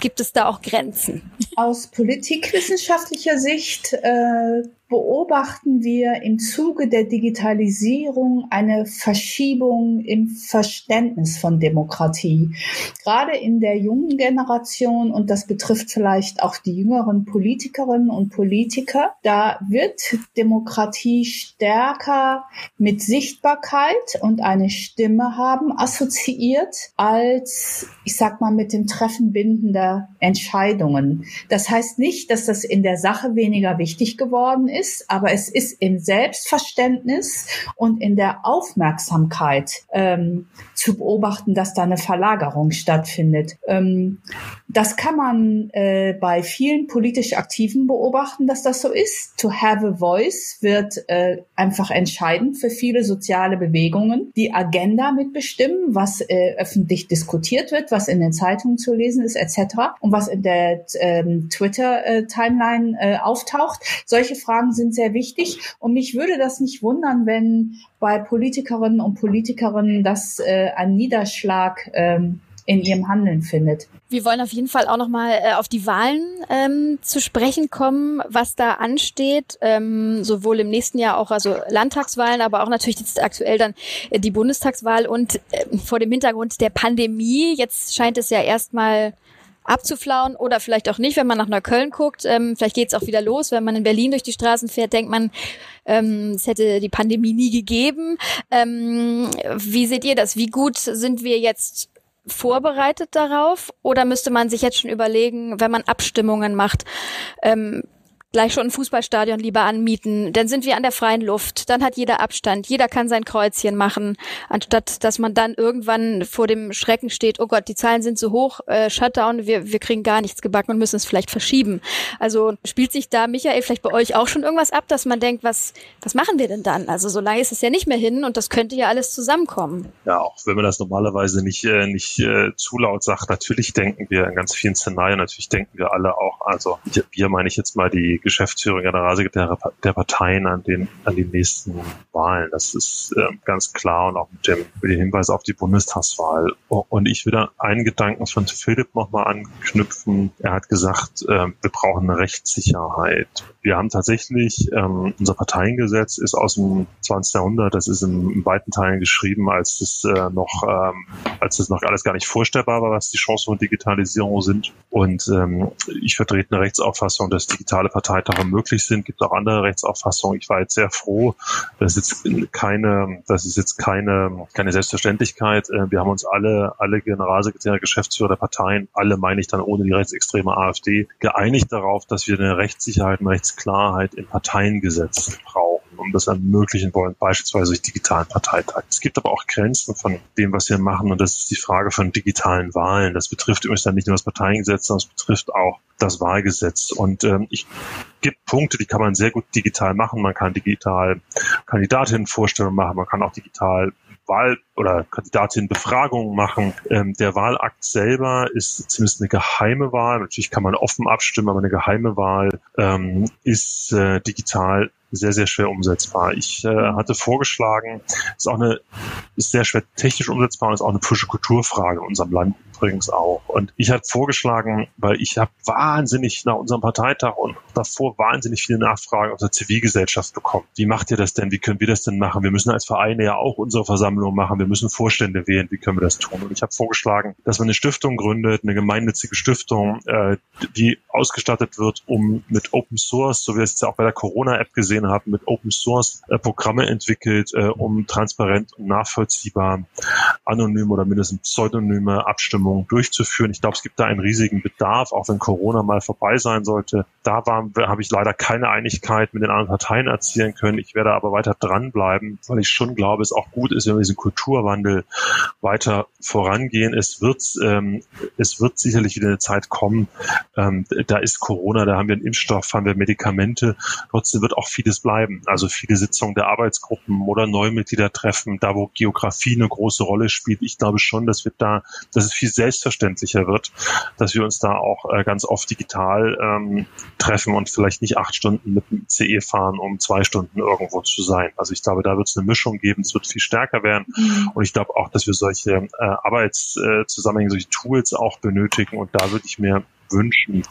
gibt es da auch Grenzen? Aus politikwissenschaftlicher Sicht äh, beobachten wir im Zuge der Digitalisierung eine Verschiebung im Verständnis von Demokratie. Gerade in der jungen Generation, und das betrifft vielleicht auch die jüngeren Politikerinnen und Politiker, da wird Demokratie stärker mit Sichtbarkeit und eine Stimme haben assoziiert als, ich sag mal, mit dem Treffen bindender Entscheidungen. Das heißt nicht, dass das in der Sache weniger wichtig geworden ist ist, aber es ist im Selbstverständnis und in der Aufmerksamkeit ähm, zu beobachten, dass da eine Verlagerung stattfindet. Ähm, das kann man äh, bei vielen politisch Aktiven beobachten, dass das so ist. To have a voice wird äh, einfach entscheidend für viele soziale Bewegungen. Die Agenda mitbestimmen, was äh, öffentlich diskutiert wird, was in den Zeitungen zu lesen ist, etc. und was in der ähm, Twitter-Timeline äh, auftaucht. Solche Fragen sind sehr wichtig. Und mich würde das nicht wundern, wenn bei Politikerinnen und Politikerinnen das äh, einen Niederschlag ähm, in ihrem Handeln findet. Wir wollen auf jeden Fall auch nochmal äh, auf die Wahlen ähm, zu sprechen kommen, was da ansteht, ähm, sowohl im nächsten Jahr auch also Landtagswahlen, aber auch natürlich jetzt aktuell dann äh, die Bundestagswahl und äh, vor dem Hintergrund der Pandemie. Jetzt scheint es ja erstmal abzuflauen oder vielleicht auch nicht, wenn man nach Neukölln guckt. Ähm, vielleicht geht es auch wieder los. Wenn man in Berlin durch die Straßen fährt, denkt man, ähm, es hätte die Pandemie nie gegeben. Ähm, wie seht ihr das? Wie gut sind wir jetzt vorbereitet darauf? Oder müsste man sich jetzt schon überlegen, wenn man Abstimmungen macht, ähm, gleich schon ein Fußballstadion lieber anmieten. Dann sind wir an der freien Luft. Dann hat jeder Abstand. Jeder kann sein Kreuzchen machen, anstatt dass man dann irgendwann vor dem Schrecken steht, oh Gott, die Zahlen sind so hoch, äh, Shutdown, wir, wir kriegen gar nichts gebacken und müssen es vielleicht verschieben. Also spielt sich da, Michael, vielleicht bei euch auch schon irgendwas ab, dass man denkt, was, was machen wir denn dann? Also so lange ist es ja nicht mehr hin und das könnte ja alles zusammenkommen. Ja, auch wenn man das normalerweise nicht, äh, nicht äh, zu laut sagt, natürlich denken wir in ganz vielen Szenarien, natürlich denken wir alle auch, also wir meine ich jetzt mal die Geschäftsführung, Generalsekretär der Parteien an den, an den nächsten Wahlen. Das ist äh, ganz klar und auch mit dem, mit dem Hinweis auf die Bundestagswahl. Und ich will da einen Gedanken von Philipp nochmal anknüpfen. Er hat gesagt, äh, wir brauchen eine Rechtssicherheit. Wir haben tatsächlich, ähm, unser Parteiengesetz ist aus dem 20. Jahrhundert, das ist in, in weiten Teilen geschrieben, als es äh, noch, ähm, als es noch alles gar nicht vorstellbar war, was die Chancen von Digitalisierung sind. Und ähm, ich vertrete eine Rechtsauffassung, dass digitale Parteien Parteitage möglich sind. Gibt auch andere Rechtsauffassungen. Ich war jetzt sehr froh, dass jetzt keine, das ist jetzt keine, keine Selbstverständlichkeit. Äh, wir haben uns alle, alle Generalsekretäre, Geschäftsführer der Parteien, alle meine ich dann ohne die rechtsextreme AfD, geeinigt darauf, dass wir eine Rechtssicherheit, eine Rechtsklarheit im Parteiengesetz brauchen um das ermöglichen wollen, beispielsweise durch digitalen Parteitag. Es gibt aber auch Grenzen von dem, was wir machen und das ist die Frage von digitalen Wahlen. Das betrifft übrigens dann nicht nur das Parteiengesetz, sondern es betrifft auch das Wahlgesetz. Und ähm, ich gibt Punkte, die kann man sehr gut digital machen. Man kann digital Kandidatinnenvorstellungen machen, man kann auch digital Wahl- oder Kandidatinnenbefragungen machen. Ähm, der Wahlakt selber ist zumindest eine geheime Wahl. Natürlich kann man offen abstimmen, aber eine geheime Wahl ähm, ist äh, digital sehr, sehr schwer umsetzbar. Ich äh, hatte vorgeschlagen, ist auch eine, ist sehr schwer technisch umsetzbar und ist auch eine politische Kulturfrage in unserem Land übrigens auch. Und ich hatte vorgeschlagen, weil ich habe wahnsinnig nach unserem Parteitag und davor wahnsinnig viele Nachfragen aus der Zivilgesellschaft bekommen. Wie macht ihr das denn? Wie können wir das denn machen? Wir müssen als Vereine ja auch unsere Versammlung machen. Wir müssen Vorstände wählen. Wie können wir das tun? Und ich habe vorgeschlagen, dass man eine Stiftung gründet, eine gemeinnützige Stiftung, äh, die ausgestattet wird, um mit Open Source, so wie wir es jetzt auch bei der Corona-App gesehen haben, mit Open Source äh, Programme entwickelt, äh, um transparent und nachvollziehbar anonym oder mindestens pseudonyme Abstimmungen Abstimmung durchzuführen. Ich glaube, es gibt da einen riesigen Bedarf, auch wenn Corona mal vorbei sein sollte. Da habe ich leider keine Einigkeit mit den anderen Parteien erzielen können. Ich werde aber weiter dranbleiben, weil ich schon glaube, es auch gut ist, wenn wir diesen Kulturwandel weiter vorangehen. Es wird, ähm, es wird sicherlich wieder eine Zeit kommen. Ähm, da ist Corona, da haben wir einen Impfstoff, haben wir Medikamente. Trotzdem wird auch vieles bleiben. Also viele Sitzungen der Arbeitsgruppen oder Neumitglieder treffen, da wo Geografie eine große Rolle spielt. Ich glaube schon, dass wir da, dass es viel selbstverständlicher wird, dass wir uns da auch äh, ganz oft digital ähm, treffen und vielleicht nicht acht Stunden mit dem CE fahren, um zwei Stunden irgendwo zu sein. Also ich glaube, da wird es eine Mischung geben, es wird viel stärker werden. Mhm. Und ich glaube auch, dass wir solche äh, Arbeitszusammenhänge, solche Tools auch benötigen. Und da würde ich mir wünschen,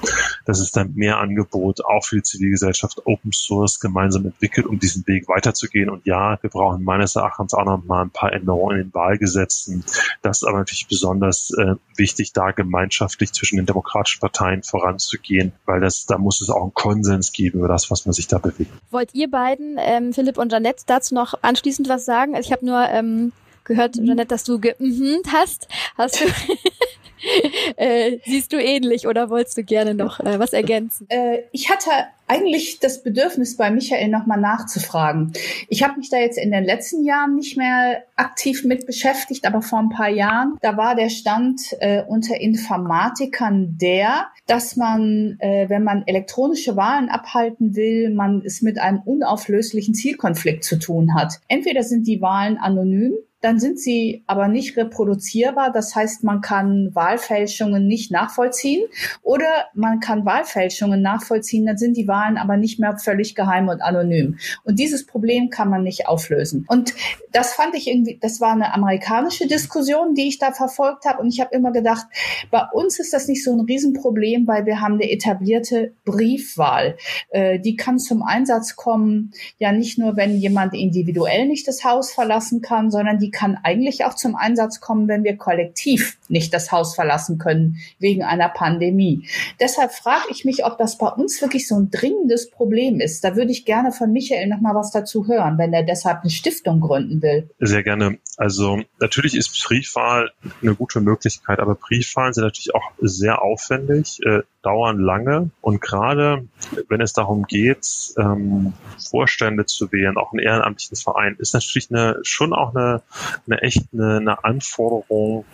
dass es dann mehr Angebot auch für die Zivilgesellschaft Open Source gemeinsam entwickelt, um diesen Weg weiterzugehen. Und ja, wir brauchen meines Erachtens auch noch mal ein paar Änderungen in den Wahlgesetzen. Das ist aber natürlich besonders äh, wichtig, da gemeinschaftlich zwischen den demokratischen Parteien voranzugehen, weil das, da muss es auch einen Konsens geben über das, was man sich da bewegt. Wollt ihr beiden, ähm, Philipp und Janette, dazu noch anschließend was sagen? Also ich habe nur ähm, gehört, Janette, dass du ge mhm hast. Hast du äh, siehst du ähnlich oder wolltest du gerne noch äh, was ergänzen? Äh, ich hatte eigentlich das Bedürfnis, bei Michael nochmal nachzufragen. Ich habe mich da jetzt in den letzten Jahren nicht mehr aktiv mit beschäftigt, aber vor ein paar Jahren, da war der Stand äh, unter Informatikern der, dass man, äh, wenn man elektronische Wahlen abhalten will, man es mit einem unauflöslichen Zielkonflikt zu tun hat. Entweder sind die Wahlen anonym dann sind sie aber nicht reproduzierbar. Das heißt, man kann Wahlfälschungen nicht nachvollziehen oder man kann Wahlfälschungen nachvollziehen, dann sind die Wahlen aber nicht mehr völlig geheim und anonym. Und dieses Problem kann man nicht auflösen. Und das fand ich irgendwie, das war eine amerikanische Diskussion, die ich da verfolgt habe. Und ich habe immer gedacht, bei uns ist das nicht so ein Riesenproblem, weil wir haben eine etablierte Briefwahl. Äh, die kann zum Einsatz kommen, ja nicht nur, wenn jemand individuell nicht das Haus verlassen kann, sondern die kann eigentlich auch zum Einsatz kommen, wenn wir kollektiv nicht das Haus verlassen können wegen einer Pandemie. Deshalb frage ich mich, ob das bei uns wirklich so ein dringendes Problem ist. Da würde ich gerne von Michael noch mal was dazu hören, wenn er deshalb eine Stiftung gründen will. Sehr gerne. Also natürlich ist Briefwahl eine gute Möglichkeit, aber Briefwahlen sind natürlich auch sehr aufwendig, äh, dauern lange und gerade wenn es darum geht, ähm, Vorstände zu wählen, auch in ehrenamtlichen Verein, ist natürlich eine, schon auch eine, eine echt eine, eine Anforderung,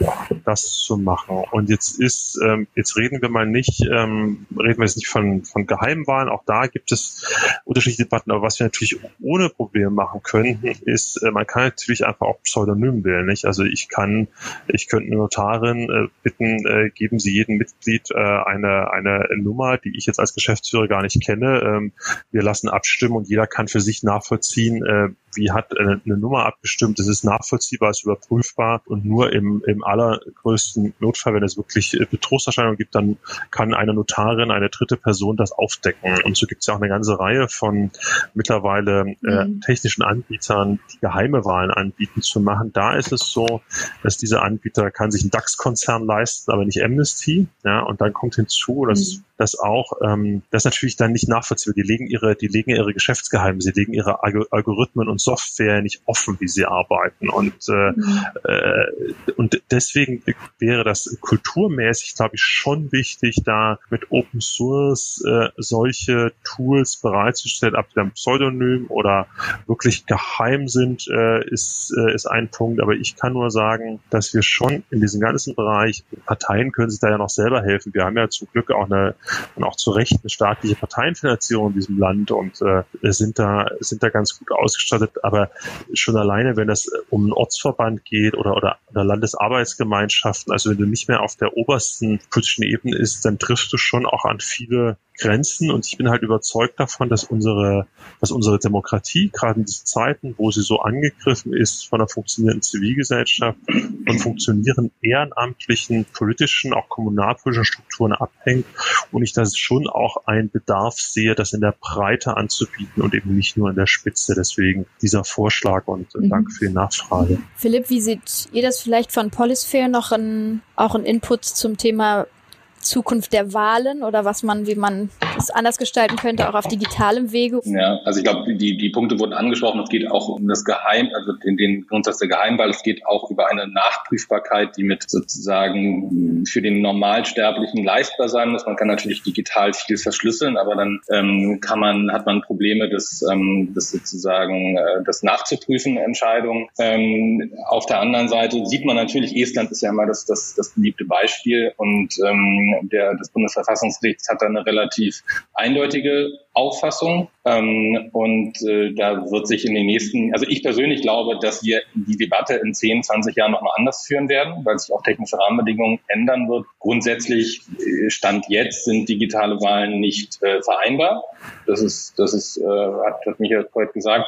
das zu machen. Und jetzt ist, ähm, jetzt reden wir mal nicht, ähm, reden wir jetzt nicht von, von Geheimwahlen, auch da gibt es unterschiedliche Debatten, aber was wir natürlich ohne Probleme machen könnten, ist, äh, man kann natürlich einfach auch Pseudonym wählen, nicht? Also ich kann, ich könnte eine Notarin äh, bitten, äh, geben Sie jedem Mitglied äh, eine, eine Nummer, die ich jetzt als Geschäftsführer gar nicht kenne. Ähm, wir lassen abstimmen und jeder kann für sich nachvollziehen, äh, wie hat eine, eine Nummer abgestimmt. Es ist nachvollziehbar, es ist überprüfbar und nur im, im allergrößten Notfall, wenn es wirklich äh, Betrugserscheinungen gibt, dann kann eine Notarin, eine dritte Person das aufdecken. Und so gibt es ja auch eine ganze Reihe von mittlerweile äh, mhm. technischen Anbietern, die geheime Wahlen anbieten zu machen. Da ist es so, dass diese Anbieter kann sich ein DAX-Konzern leisten, aber nicht Amnesty. Ja, und dann kommt hinzu, dass mhm dass auch ähm, das natürlich dann nicht nachvollziehbar. Die legen ihre, die legen ihre Geschäftsgeheimnisse, sie legen ihre Algorithmen und Software nicht offen, wie sie arbeiten. Und äh, mhm. äh, und deswegen wäre das kulturmäßig, glaube ich, schon wichtig, da mit Open Source äh, solche Tools bereitzustellen, ab dem Pseudonym oder wirklich geheim sind, äh, ist, äh, ist ein Punkt. Aber ich kann nur sagen, dass wir schon in diesem ganzen Bereich, Parteien können sich da ja noch selber helfen. Wir haben ja zum Glück auch eine und auch zu Recht eine staatliche Parteienfinanzierung in diesem Land und äh, sind da sind da ganz gut ausgestattet. Aber schon alleine, wenn es um einen Ortsverband geht oder oder, oder Landesarbeitsgemeinschaften, also wenn du nicht mehr auf der obersten politischen Ebene ist, dann triffst du schon auch an viele Grenzen und ich bin halt überzeugt davon, dass unsere, dass unsere Demokratie gerade in diesen Zeiten, wo sie so angegriffen ist von einer funktionierenden Zivilgesellschaft und funktionierenden ehrenamtlichen politischen, auch kommunalpolitischen Strukturen abhängt und ich da schon auch einen Bedarf sehe, das in der Breite anzubieten und eben nicht nur in der Spitze. Deswegen dieser Vorschlag und äh, mhm. danke für die Nachfrage. Philipp, wie seht ihr das vielleicht von Polisphere noch ein, auch ein Input zum Thema Zukunft der Wahlen oder was man, wie man es anders gestalten könnte, auch auf digitalem Wege? Ja, also ich glaube, die, die Punkte wurden angesprochen. Es geht auch um das Geheim, also den, den Grundsatz der Geheimwahl. Es geht auch über eine Nachprüfbarkeit, die mit sozusagen für den Normalsterblichen leistbar sein muss. Man kann natürlich digital viel verschlüsseln, aber dann ähm, kann man, hat man Probleme, das, ähm, das sozusagen, äh, das nachzuprüfen, Entscheidungen. Ähm, auf der anderen Seite sieht man natürlich, Estland ist ja immer das, das, das beliebte Beispiel und ähm, der, des Bundesverfassungsgerichts hat da eine relativ eindeutige Auffassung. Ähm, und äh, da wird sich in den nächsten, also ich persönlich glaube, dass wir die Debatte in 10, 20 Jahren nochmal anders führen werden, weil sich auch technische Rahmenbedingungen ändern wird. Grundsätzlich äh, Stand jetzt sind digitale Wahlen nicht äh, vereinbar. Das ist, das ist, äh, hat, hat Michael heute gesagt.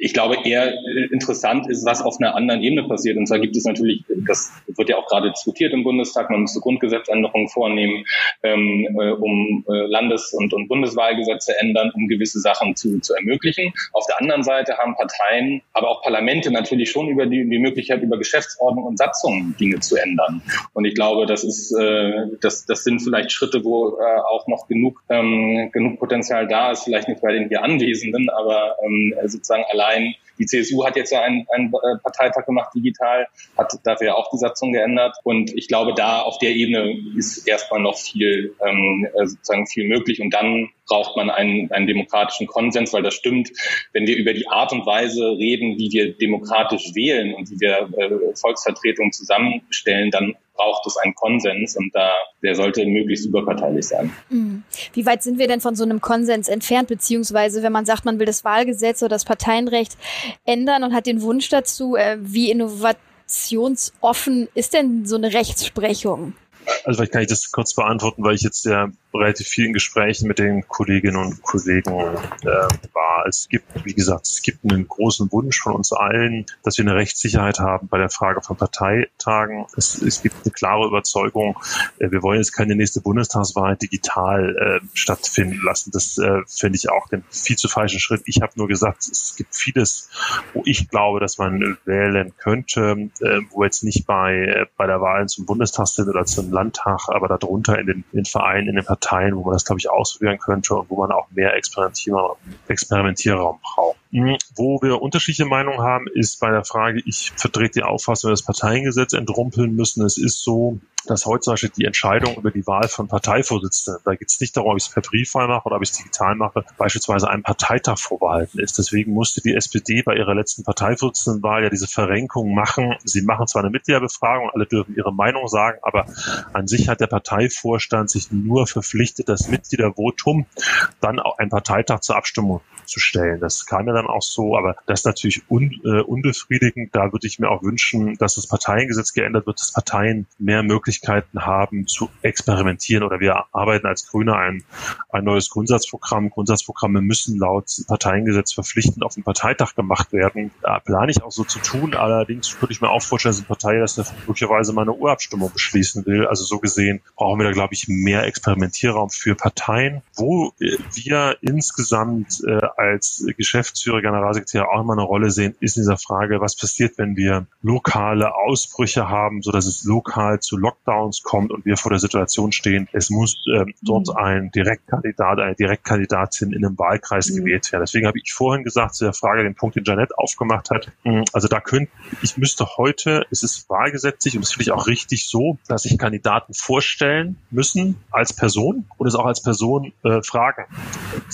Ich glaube, eher äh, interessant ist, was auf einer anderen Ebene passiert. Und zwar gibt es natürlich, das wird ja auch gerade diskutiert im Bundestag, man müsste Grundgesetzänderungen vornehmen, ähm, äh, um äh, Landes- und, und Bundeswahlgesetze ändern, um gewisse Sachen zu, zu ermöglichen. Auf der anderen Seite haben Parteien, aber auch Parlamente natürlich schon über die, die Möglichkeit, über Geschäftsordnung und Satzungen Dinge zu ändern. Und ich glaube, das ist, äh, das, das sind vielleicht Schritte, wo äh, auch noch genug, ähm, genug Potenzial da ist, vielleicht nicht bei den hier Anwesenden, aber ähm, sozusagen allein die CSU hat jetzt ja einen, einen äh, Parteitag gemacht digital, hat dafür ja auch die Satzung geändert. Und ich glaube, da auf der Ebene ist erstmal noch viel, ähm, äh, sozusagen viel möglich. Und dann braucht man einen, einen demokratischen Konsens, weil das stimmt, wenn wir über die Art und Weise reden, wie wir demokratisch wählen und wie wir äh, Volksvertretungen zusammenstellen, dann braucht es einen Konsens und da der sollte möglichst überparteilich sein. Mhm. Wie weit sind wir denn von so einem Konsens entfernt, beziehungsweise wenn man sagt, man will das Wahlgesetz oder das Parteienrecht ändern und hat den Wunsch dazu, äh, wie innovationsoffen ist denn so eine Rechtsprechung? Also vielleicht kann ich das kurz beantworten, weil ich jetzt der relativ vielen Gesprächen mit den Kolleginnen und Kollegen äh, war. Es gibt, wie gesagt, es gibt einen großen Wunsch von uns allen, dass wir eine Rechtssicherheit haben bei der Frage von Parteitagen. Es, es gibt eine klare Überzeugung, äh, wir wollen jetzt keine nächste Bundestagswahl digital äh, stattfinden lassen. Das äh, finde ich auch den viel zu falschen Schritt. Ich habe nur gesagt, es gibt vieles, wo ich glaube, dass man wählen könnte, äh, wo jetzt nicht bei, äh, bei der Wahl zum Bundestag sind oder zum Landtag, aber darunter in den, in den Vereinen, in den Parteien, wo man das, glaube ich, ausprobieren könnte und wo man auch mehr Experimentierraum, Experimentierraum braucht. Mhm. Wo wir unterschiedliche Meinungen haben, ist bei der Frage, ich vertrete die Auffassung, dass das Parteiengesetz entrumpeln müssen. Es ist so, dass heute zum Beispiel die Entscheidung über die Wahl von Parteivorsitzenden, da geht es nicht darum, ob ich es per Briefwahl mache oder ob ich es digital mache, beispielsweise einem Parteitag vorbehalten ist. Deswegen musste die SPD bei ihrer letzten Parteivorsitzendenwahl ja diese Verrenkung machen. Sie machen zwar eine Mitgliederbefragung, alle dürfen ihre Meinung sagen, aber an sich hat der Parteivorstand sich nur verpflichtet, das Mitgliedervotum dann auch einen Parteitag zur Abstimmung zu stellen. Das kam ja dann auch so, aber das ist natürlich un, äh, unbefriedigend. Da würde ich mir auch wünschen, dass das Parteiengesetz geändert wird, dass Parteien mehr Möglichkeiten haben zu experimentieren oder wir arbeiten als Grüne ein, ein neues Grundsatzprogramm. Grundsatzprogramme müssen laut Parteiengesetz verpflichtend auf dem Parteitag gemacht werden. Da plane ich auch so zu tun. Allerdings würde ich mir auch vorstellen, dass eine Partei das möglicherweise mal eine Urabstimmung beschließen will. Also so gesehen brauchen wir da, glaube ich, mehr Experimentierraum für Parteien, wo wir insgesamt äh, als Geschäftsführer, Generalsekretär auch immer eine Rolle sehen, ist in dieser Frage, was passiert, wenn wir lokale Ausbrüche haben, so dass es lokal zu Lockdowns kommt und wir vor der Situation stehen, es muss äh, dort mhm. ein Direktkandidat, eine Direktkandidatin in einem Wahlkreis mhm. gewählt werden. Deswegen habe ich vorhin gesagt zu der Frage, den Punkt, den Janet aufgemacht hat. Hm, also da könnte, ich müsste heute, es ist wahlgesetzlich und das finde ich auch richtig so, dass sich Kandidaten vorstellen müssen als Person und es auch als Person äh, Fragen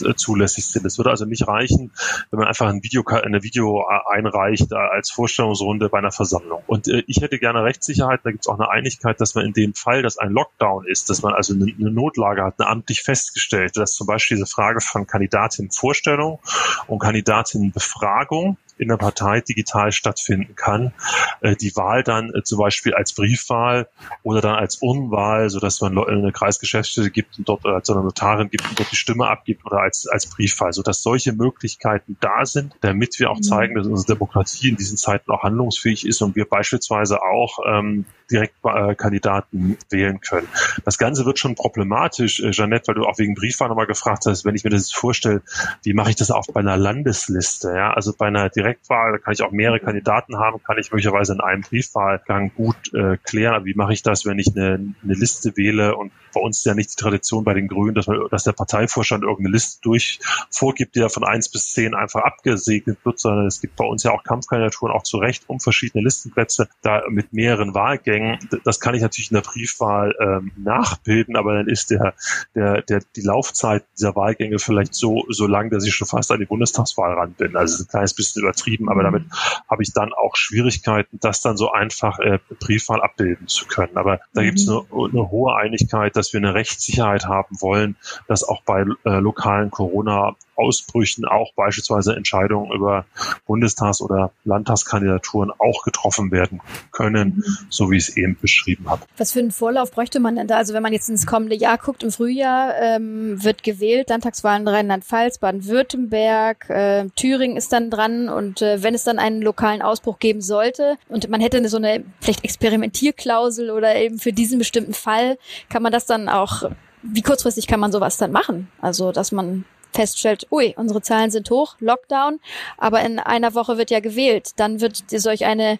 äh, zulässig sind. Es würde also nicht reichen, wenn man einfach ein Video, eine Video äh, einreicht äh, als Vorstellungsrunde bei einer Versammlung. Und äh, ich hätte gerne Rechtssicherheit, da gibt es auch eine Einigkeit, dass man in dem Fall, dass ein Lockdown ist, dass man also eine, eine Notlage hat, eine amtlich festgestellt, dass zum Beispiel diese Frage von Kandidatin-Vorstellung und Kandidatin-Befragung in der Partei digital stattfinden kann. Äh, die Wahl dann äh, zum Beispiel als Briefwahl oder dann als Urnenwahl, so dass man eine Kreisgeschäftsstelle gibt und dort als eine Notarin gibt und dort die Stimme abgibt oder als, als Briefwahl, so dass solche Möglichkeiten da sind, damit wir auch mhm. zeigen, dass unsere Demokratie in diesen Zeiten auch handlungsfähig ist und wir beispielsweise auch ähm, Direktkandidaten äh, wählen können. Das Ganze wird schon problematisch, äh, Jeanette, weil du auch wegen Briefwahl nochmal gefragt hast, wenn ich mir das jetzt vorstelle, wie mache ich das auch bei einer Landesliste? Ja? Also bei einer Direktwahl, da kann ich auch mehrere Kandidaten haben, kann ich möglicherweise in einem Briefwahlgang gut äh, klären. Aber wie mache ich das, wenn ich eine, eine Liste wähle und bei uns ist ja nicht die Tradition bei den Grünen, dass, man, dass der Parteivorstand irgendeine Liste durch vorgibt, die ja von eins bis zehn einfach abgesegnet wird, sondern es gibt bei uns ja auch Kampfkandidaturen auch zu Recht um verschiedene Listenplätze, da mit mehreren Wahlgängen. Das kann ich natürlich in der Briefwahl ähm, nachbilden, aber dann ist der, der, der, die Laufzeit dieser Wahlgänge vielleicht so, so lang, dass ich schon fast an die Bundestagswahl ran bin. Also ein kleines bisschen übertrieben, aber damit habe ich dann auch Schwierigkeiten, das dann so einfach äh, Briefwahl abbilden zu können. Aber da mhm. gibt es eine, eine hohe Einigkeit, dass wir eine Rechtssicherheit haben wollen, dass auch bei äh, lokalen Corona Ausbrüchen auch beispielsweise Entscheidungen über Bundestags- oder Landtagskandidaturen auch getroffen werden können, so wie ich es eben beschrieben habe. Was für einen Vorlauf bräuchte man denn da? Also wenn man jetzt ins kommende Jahr guckt, im Frühjahr ähm, wird gewählt, Landtagswahlen Rheinland-Pfalz, Baden-Württemberg, äh, Thüringen ist dann dran und äh, wenn es dann einen lokalen Ausbruch geben sollte und man hätte so eine vielleicht Experimentierklausel oder eben für diesen bestimmten Fall, kann man das dann auch wie kurzfristig kann man sowas dann machen? Also, dass man feststellt, ui, unsere Zahlen sind hoch, Lockdown, aber in einer Woche wird ja gewählt. Dann wird solch eine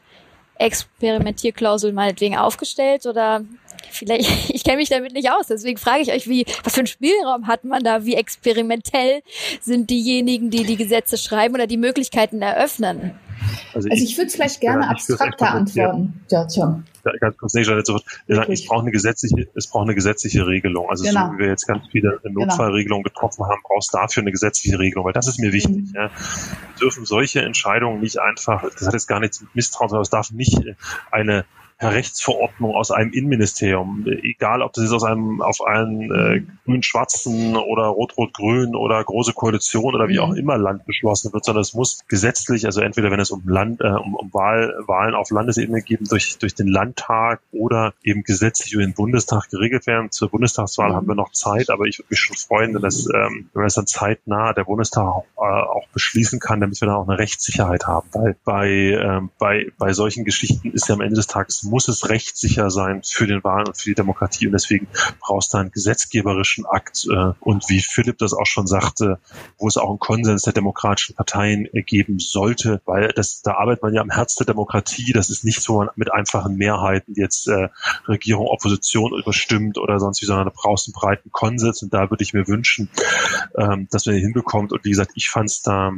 Experimentierklausel meinetwegen aufgestellt oder vielleicht, ich kenne mich damit nicht aus, deswegen frage ich euch, wie, was für einen Spielraum hat man da, wie experimentell sind diejenigen, die die Gesetze schreiben oder die Möglichkeiten eröffnen? Also, also ich, ich würde es vielleicht gerne abstrakter antworten. Ja, John ganz kurz nicht, so, ich brauche eine gesetzliche, es braucht eine gesetzliche Regelung. Also genau. so wie wir jetzt ganz viele genau. Notfallregelungen getroffen haben, brauchst dafür eine gesetzliche Regelung, weil das ist mir wichtig. Mhm. Ja. Wir dürfen solche Entscheidungen nicht einfach, das hat jetzt gar nichts mit Misstrauen, sondern es darf nicht eine per Rechtsverordnung aus einem Innenministerium, egal ob das jetzt aus einem auf einen äh, grün-schwarzen oder rot-rot-grün oder große Koalition oder wie auch mhm. immer Land beschlossen wird, sondern es muss gesetzlich, also entweder wenn es um Land, äh, um, um Wahl, Wahlen auf Landesebene geht, durch durch den Landtag oder eben gesetzlich über den Bundestag geregelt werden. Zur Bundestagswahl mhm. haben wir noch Zeit, aber ich würde mich schon freuen, wenn das, ähm, wenn das dann zeitnah der Bundestag auch, äh, auch beschließen kann, damit wir dann auch eine Rechtssicherheit haben. Weil bei ähm, bei bei solchen Geschichten ist ja am Ende des Tages muss es rechtssicher sein für den Wahlen und für die Demokratie und deswegen brauchst du einen gesetzgeberischen Akt äh, und wie Philipp das auch schon sagte, wo es auch einen Konsens der demokratischen Parteien geben sollte, weil das da arbeitet man ja am Herz der Demokratie. Das ist nichts, wo man mit einfachen Mehrheiten jetzt äh, Regierung, Opposition überstimmt oder sonst wie, sondern da brauchst du einen breiten Konsens und da würde ich mir wünschen, ähm, dass man den hinbekommt. Und wie gesagt, ich fand es da,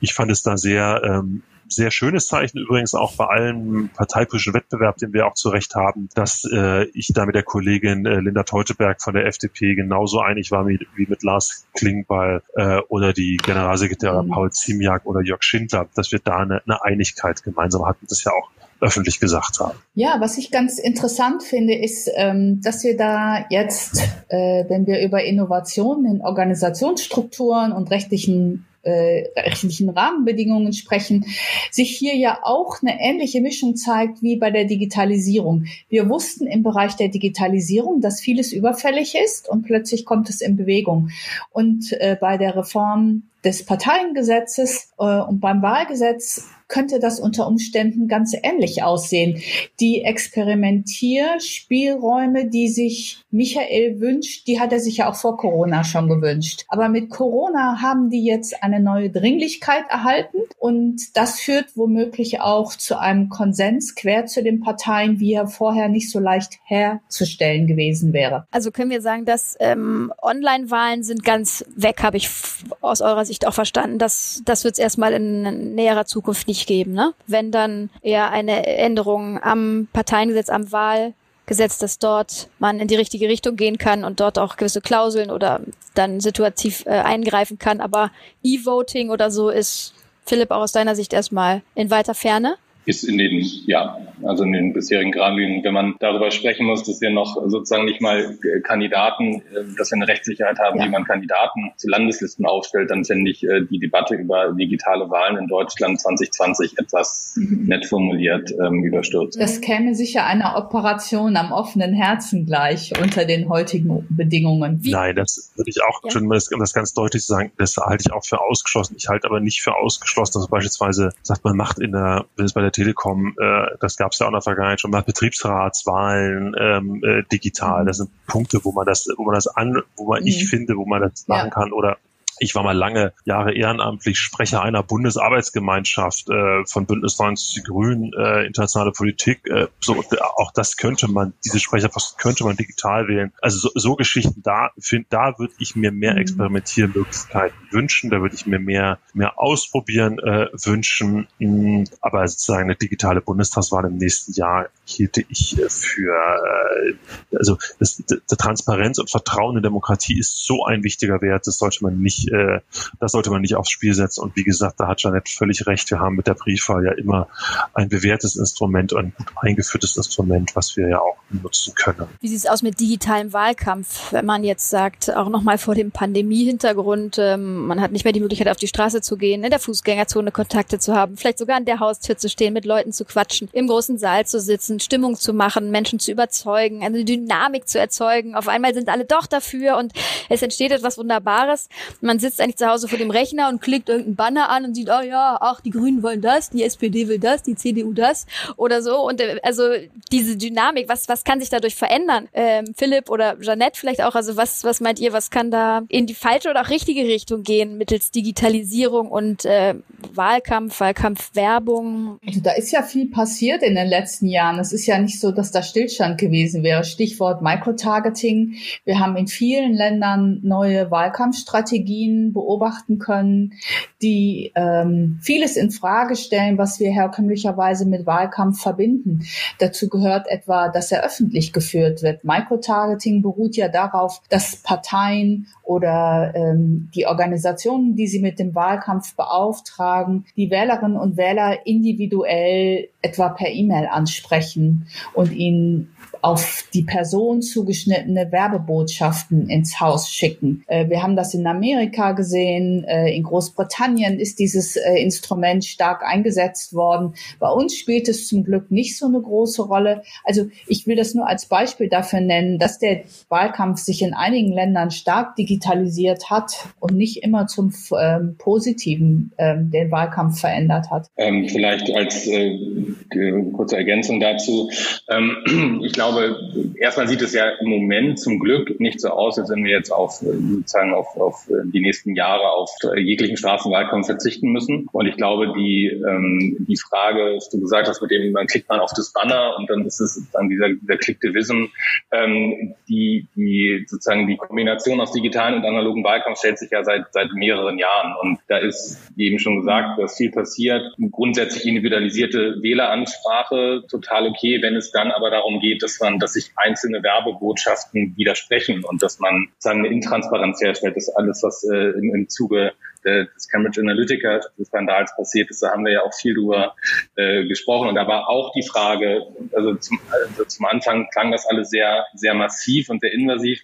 ich fand es da sehr ähm, sehr schönes Zeichen übrigens auch bei allem parteipolitischen Wettbewerb, den wir auch zu Recht haben, dass äh, ich da mit der Kollegin äh, Linda Teuteberg von der FDP genauso einig war wie, wie mit Lars Klingbeil äh, oder die Generalsekretärin mhm. Paul Ziemiak oder Jörg Schindler, dass wir da eine, eine Einigkeit gemeinsam hatten, das ja auch öffentlich gesagt haben. Ja, was ich ganz interessant finde, ist, ähm, dass wir da jetzt, äh, wenn wir über Innovationen in Organisationsstrukturen und rechtlichen äh, rechtlichen Rahmenbedingungen sprechen, sich hier ja auch eine ähnliche Mischung zeigt wie bei der Digitalisierung. Wir wussten im Bereich der Digitalisierung, dass vieles überfällig ist und plötzlich kommt es in Bewegung. Und äh, bei der Reform des Parteiengesetzes äh, und beim Wahlgesetz könnte das unter Umständen ganz ähnlich aussehen. Die Experimentierspielräume, die sich Michael wünscht, die hat er sich ja auch vor Corona schon gewünscht. Aber mit Corona haben die jetzt eine neue Dringlichkeit erhalten und das führt womöglich auch zu einem Konsens quer zu den Parteien, wie er vorher nicht so leicht herzustellen gewesen wäre. Also können wir sagen, dass ähm, Online-Wahlen sind ganz weg, habe ich aus eurer Sicht auch verstanden. dass das wird es erstmal in näherer Zukunft nicht geben, ne? Wenn dann eher eine Änderung am Parteiengesetz, am Wahlgesetz, dass dort man in die richtige Richtung gehen kann und dort auch gewisse Klauseln oder dann situativ äh, eingreifen kann. Aber E-Voting oder so ist Philipp auch aus deiner Sicht erstmal in weiter Ferne? Ist in den, ja, also in den bisherigen Gradlinien, wenn man darüber sprechen muss, dass wir noch sozusagen nicht mal äh, Kandidaten, äh, dass wir eine Rechtssicherheit haben, ja. wie man Kandidaten zu Landeslisten aufstellt, dann finde ich äh, die Debatte über digitale Wahlen in Deutschland 2020 etwas mhm. nett formuliert ähm, überstürzt. Das käme sicher einer Operation am offenen Herzen gleich unter den heutigen Bedingungen. Wie? Nein, das würde ich auch, ja. schon das, das ganz deutlich sagen, das halte ich auch für ausgeschlossen. Ich halte aber nicht für ausgeschlossen, dass beispielsweise sagt, man macht in der, wenn es bei der Telekom, äh, das gab es ja auch in der Vergangenheit schon mal, Betriebsratswahlen ähm, äh, digital. Das sind Punkte, wo man das, wo man das an, wo man, mhm. ich finde, wo man das machen ja. kann oder ich war mal lange Jahre ehrenamtlich Sprecher einer Bundesarbeitsgemeinschaft äh, von Bündnis 90 Grünen, äh, internationale Politik. Äh, so, auch das könnte man, diese Sprecherposten könnte man digital wählen. Also so, so Geschichten, da find, da würde ich mir mehr mhm. Experimentiermöglichkeiten wünschen. Da würde ich mir mehr mehr ausprobieren äh, wünschen. Mm, aber sozusagen eine digitale Bundestagswahl im nächsten Jahr hielte ich äh, für äh, also das, das, Transparenz und Vertrauen in Demokratie ist so ein wichtiger Wert. Das sollte man nicht äh, das sollte man nicht aufs Spiel setzen. Und wie gesagt, da hat Janet völlig recht. Wir haben mit der Briefwahl ja immer ein bewährtes Instrument, ein gut eingeführtes Instrument, was wir ja auch nutzen können. Wie sieht es aus mit digitalem Wahlkampf, wenn man jetzt sagt, auch nochmal vor dem Pandemie-Hintergrund, ähm, man hat nicht mehr die Möglichkeit, auf die Straße zu gehen, in der Fußgängerzone Kontakte zu haben, vielleicht sogar an der Haustür zu stehen, mit Leuten zu quatschen, im großen Saal zu sitzen, Stimmung zu machen, Menschen zu überzeugen, eine Dynamik zu erzeugen. Auf einmal sind alle doch dafür und es entsteht etwas Wunderbares. Man sitzt eigentlich zu Hause vor dem Rechner und klickt irgendeinen Banner an und sieht, oh ja, ach, die Grünen wollen das, die SPD will das, die CDU das oder so. Und äh, also diese Dynamik, was, was kann sich dadurch verändern? Ähm, Philipp oder Jeanette vielleicht auch, also was, was meint ihr, was kann da in die falsche oder auch richtige Richtung gehen mittels Digitalisierung und äh, Wahlkampf, Wahlkampfwerbung? Also da ist ja viel passiert in den letzten Jahren. Es ist ja nicht so, dass da Stillstand gewesen wäre. Stichwort Microtargeting. Wir haben in vielen Ländern neue Wahlkampfstrategien Strategien beobachten können, die ähm, vieles in Frage stellen, was wir herkömmlicherweise mit Wahlkampf verbinden. Dazu gehört etwa, dass er öffentlich geführt wird. Microtargeting beruht ja darauf, dass Parteien oder ähm, die Organisationen, die sie mit dem Wahlkampf beauftragen, die Wählerinnen und Wähler individuell etwa per E-Mail ansprechen und ihnen auf die Person zugeschnittene Werbebotschaften ins Haus schicken. Äh, wir haben das in Amerika gesehen. Äh, in Großbritannien ist dieses äh, Instrument stark eingesetzt worden. Bei uns spielt es zum Glück nicht so eine große Rolle. Also ich will das nur als Beispiel dafür nennen, dass der Wahlkampf sich in einigen Ländern stark digitalisiert hat und nicht immer zum ähm, Positiven ähm, den Wahlkampf verändert hat. Ähm, vielleicht als äh, kurze Ergänzung dazu. Ähm, ich glaube, glaube, erstmal sieht es ja im Moment zum Glück nicht so aus, als wenn wir jetzt auf sozusagen auf, auf die nächsten Jahre auf jeglichen Straßenwahlkampf verzichten müssen. Und ich glaube, die, ähm, die Frage, was du gesagt hast, mit dem, dann klickt man auf das Banner und dann ist es dann dieser, dieser Click-Division, ähm, die, die sozusagen die Kombination aus digitalen und analogen Wahlkampf stellt sich ja seit, seit mehreren Jahren. Und da ist eben schon gesagt, dass viel passiert. Grundsätzlich individualisierte Wähleransprache, total okay, wenn es dann aber darum geht, dass man, dass sich einzelne Werbebotschaften widersprechen und dass man seine Intransparenz herstellt, dass alles, was äh, im, im Zuge des Cambridge Analytica Skandals passiert ist, da haben wir ja auch viel drüber äh, gesprochen. Und da war auch die Frage, also zum, also zum Anfang klang das alles sehr, sehr massiv und sehr invasiv.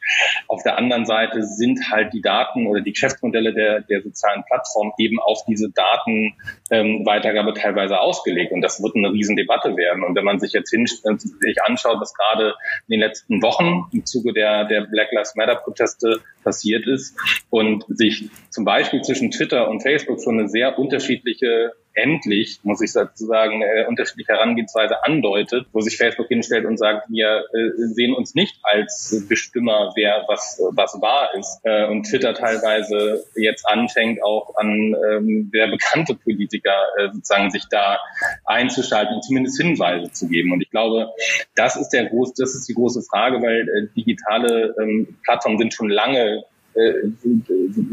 Auf der anderen Seite sind halt die Daten oder die Geschäftsmodelle der, der sozialen Plattformen eben auf diese Datenweitergabe ähm, teilweise ausgelegt. Und das wird eine Riesendebatte werden. Und wenn man sich jetzt hin, sich anschaut, was gerade in den letzten Wochen im Zuge der, der Black Lives Matter Proteste passiert ist und sich zum Beispiel zwischen Twitter und Facebook schon eine sehr unterschiedliche endlich, muss ich sozusagen, eine unterschiedliche Herangehensweise andeutet, wo sich Facebook hinstellt und sagt, wir äh, sehen uns nicht als Bestimmer, wer was, was wahr ist. Äh, und Twitter teilweise jetzt anfängt, auch an ähm, sehr bekannte Politiker äh, sozusagen sich da einzuschalten und zumindest Hinweise zu geben. Und ich glaube, das ist der groß, das ist die große Frage, weil äh, digitale ähm, Plattformen sind schon lange äh,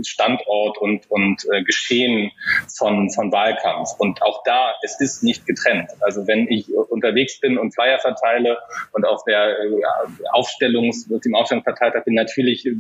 Standort und, und äh, Geschehen von, von Wahlkampf. Und auch da, es ist nicht getrennt. Also wenn ich unterwegs bin und Flyer verteile und auf der äh, Aufstellungs, dem Aufstellungsparteitag bin, natürlich äh,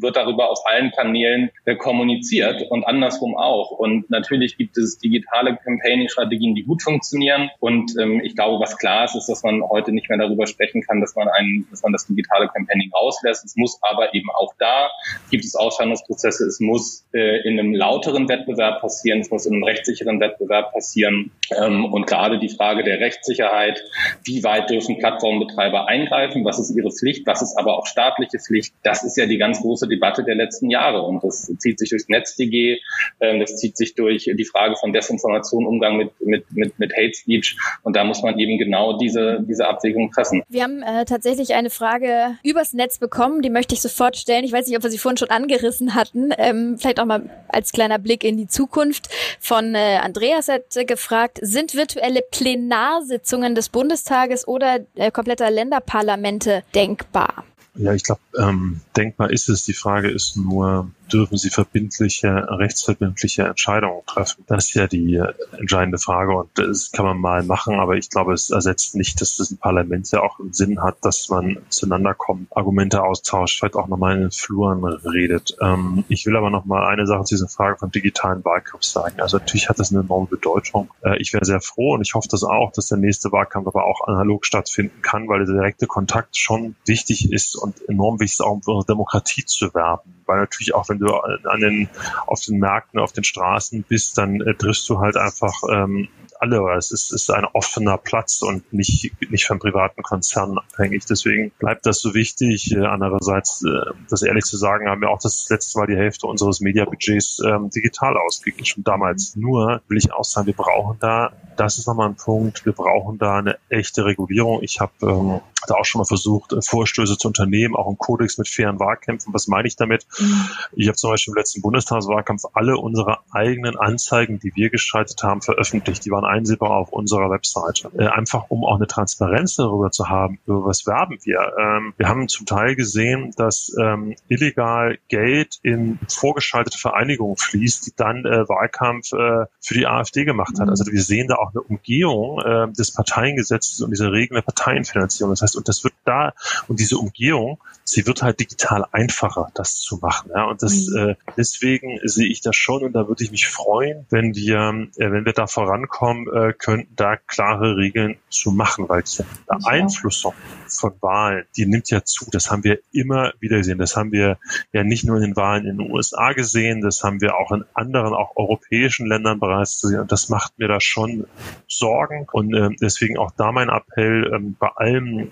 wird darüber auf allen Kanälen äh, kommuniziert und andersrum auch. Und natürlich gibt es digitale Campaigning-Strategien, die gut funktionieren. Und ähm, ich glaube, was klar ist, ist, dass man heute nicht mehr darüber sprechen kann, dass man ein, dass man das digitale Campaigning auslässt. Es muss aber eben auch da gibt es Ausscheidungsprozesse. Es muss äh, in einem lauteren Wettbewerb passieren, es muss in einem rechtssicheren Wettbewerb passieren. Ähm, und gerade die Frage der Rechtssicherheit, wie weit dürfen Plattformbetreiber eingreifen, was ist ihre Pflicht, was ist aber auch staatliche Pflicht, das ist ja die ganz große Debatte der letzten Jahre. Und das zieht sich durchs NetzDG, äh, das zieht sich durch die Frage von Desinformation, Umgang mit, mit, mit, mit Hate Speech. Und da muss man eben genau diese, diese Abwägung treffen. Wir haben äh, tatsächlich eine Frage übers Netz bekommen, die möchte ich sofort stellen. Ich weiß nicht, ob wir sie vorhin schon angerissen hatten. Ähm, vielleicht auch mal als kleiner Blick in die Zukunft. Von äh, Andreas hat äh, gefragt, sind virtuelle Plenarsitzungen des Bundestages oder äh, kompletter Länderparlamente denkbar? Ja, ich glaube, ähm, denkbar ist es. Die Frage ist nur, dürfen sie verbindliche, rechtsverbindliche Entscheidungen treffen? Das ist ja die äh, entscheidende Frage und das kann man mal machen, aber ich glaube, es ersetzt nicht, dass das ein Parlament ja auch einen Sinn hat, dass man zueinander kommt, Argumente austauscht, vielleicht auch nochmal in den Fluren redet. Ähm, ich will aber nochmal eine Sache zu dieser Frage von digitalen Wahlkampf sagen. Also natürlich hat das eine enorme Bedeutung. Äh, ich wäre sehr froh und ich hoffe das auch, dass der nächste Wahlkampf aber auch analog stattfinden kann, weil der direkte Kontakt schon wichtig ist und enorm wichtig ist, auch um unsere Demokratie zu werben. Weil natürlich auch, wenn du an den, auf den Märkten, auf den Straßen bist, dann äh, triffst du halt einfach ähm, alle. Es ist, ist ein offener Platz und nicht, nicht von privaten Konzernen abhängig. Deswegen bleibt das so wichtig. Äh, andererseits, äh, das ehrlich zu sagen, haben wir auch das letzte Mal die Hälfte unseres Mediabudgets ähm, digital ausgegeben. Schon damals. Nur will ich auch sagen, wir brauchen da, das ist nochmal ein Punkt, wir brauchen da eine echte Regulierung. Ich habe ähm, da auch schon mal versucht, äh, Vorstöße zu unternehmen, auch im Kodex mit fairen Wahlkämpfen. Was meine ich damit? Mhm. Ich habe zum Beispiel im letzten Bundestagswahlkampf alle unsere eigenen Anzeigen, die wir geschaltet haben, veröffentlicht. Die waren man einsehbar auf unserer Webseite. Äh, einfach um auch eine Transparenz darüber zu haben, über was werben wir. Ähm, wir haben zum Teil gesehen, dass ähm, illegal Geld in vorgeschaltete Vereinigungen fließt, die dann äh, Wahlkampf äh, für die AfD gemacht hat. Mhm. Also wir sehen da auch eine Umgehung äh, des Parteiengesetzes und dieser Regeln der Parteienfinanzierung. Das heißt, und das wird da, und diese Umgehung, sie wird halt digital einfacher, das zu machen. Ja? Und das mhm. äh, deswegen sehe ich das schon und da würde ich mich freuen, wenn wir, äh, wenn wir da vorankommen äh, könnten, da klare Regeln zu machen, weil die Beeinflussung von Wahlen, die nimmt ja zu. Das haben wir immer wieder gesehen. Das haben wir ja nicht nur in den Wahlen in den USA gesehen, das haben wir auch in anderen, auch europäischen Ländern bereits gesehen. Und das macht mir da schon Sorgen. Und äh, deswegen auch da mein Appell, ähm, bei allem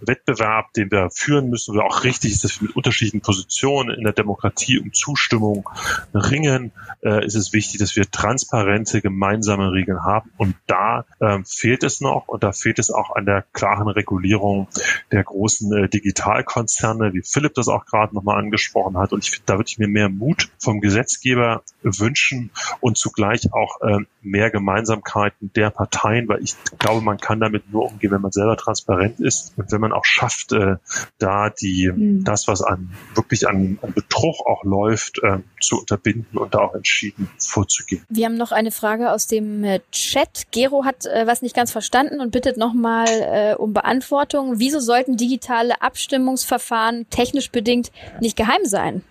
Wettbewerb, den wir führen müssen, wo auch richtig ist, dass wir mit unterschiedlichen Positionen in der Demokratie um Zustimmung ringen, äh, ist es wichtig, dass wir transparente gemeinsame Regeln haben. Und da äh, fehlt es noch und da fehlt es auch an der klaren Regulierung der großen äh, Digitalkonzerne, wie Philipp das auch gerade nochmal angesprochen hat. Und ich da würde ich mir mehr Mut vom Gesetzgeber wünschen und zugleich auch äh, mehr Gemeinsamkeiten der Parteien, weil ich glaube, man kann damit nur umgehen, wenn man selber transparent ist und wenn man auch schafft, äh, da die mhm. das, was an wirklich an, an Betrug auch läuft, äh, zu unterbinden und da auch entschieden vorzugehen. Wir haben noch eine Frage aus dem äh, Chat. Gero hat äh, was nicht ganz verstanden und bittet nochmal äh, um Beantwortung. Wieso sollten digitale Abstimmungsverfahren technisch bedingt nicht geheim sein?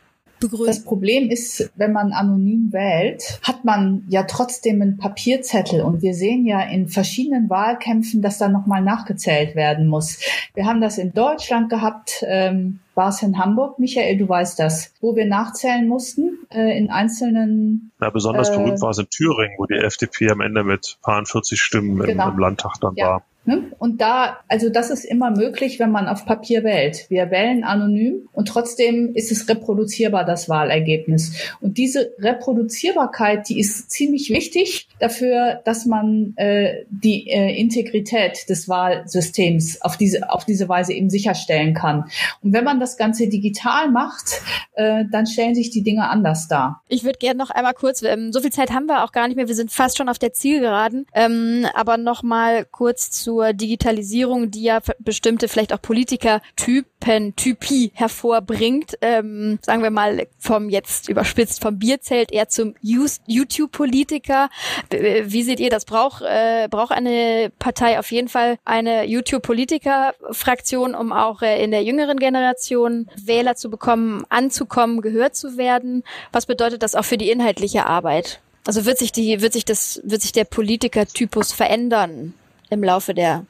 Das Problem ist, wenn man anonym wählt, hat man ja trotzdem einen Papierzettel und wir sehen ja in verschiedenen Wahlkämpfen, dass da nochmal nachgezählt werden muss. Wir haben das in Deutschland gehabt, ähm, war es in Hamburg, Michael, du weißt das, wo wir nachzählen mussten äh, in einzelnen. Ja, besonders äh, berühmt war es in Thüringen, wo die FDP am Ende mit paar 40 Stimmen genau. im, im Landtag dann ja. war. Ne? Und da, also das ist immer möglich, wenn man auf Papier wählt. Wir wählen anonym und trotzdem ist es reproduzierbar, das Wahlergebnis. Und diese Reproduzierbarkeit, die ist ziemlich wichtig dafür, dass man äh, die äh, Integrität des Wahlsystems auf diese, auf diese Weise eben sicherstellen kann. Und wenn man das Ganze digital macht, äh, dann stellen sich die Dinge anders dar. Ich würde gerne noch einmal kurz, ähm, so viel Zeit haben wir auch gar nicht mehr, wir sind fast schon auf der Zielgeraden, ähm, aber noch mal kurz zu zur Digitalisierung, die ja bestimmte vielleicht auch Politikertypen, Typie hervorbringt. Ähm, sagen wir mal vom jetzt überspitzt vom Bierzelt eher zum YouTube-Politiker. Wie seht ihr das? Braucht äh, braucht eine Partei auf jeden Fall eine YouTube-Politiker-Fraktion, um auch äh, in der jüngeren Generation Wähler zu bekommen, anzukommen, gehört zu werden? Was bedeutet das auch für die inhaltliche Arbeit? Also wird sich die, wird sich das, wird sich der Politikertypus verändern? Im Laufe der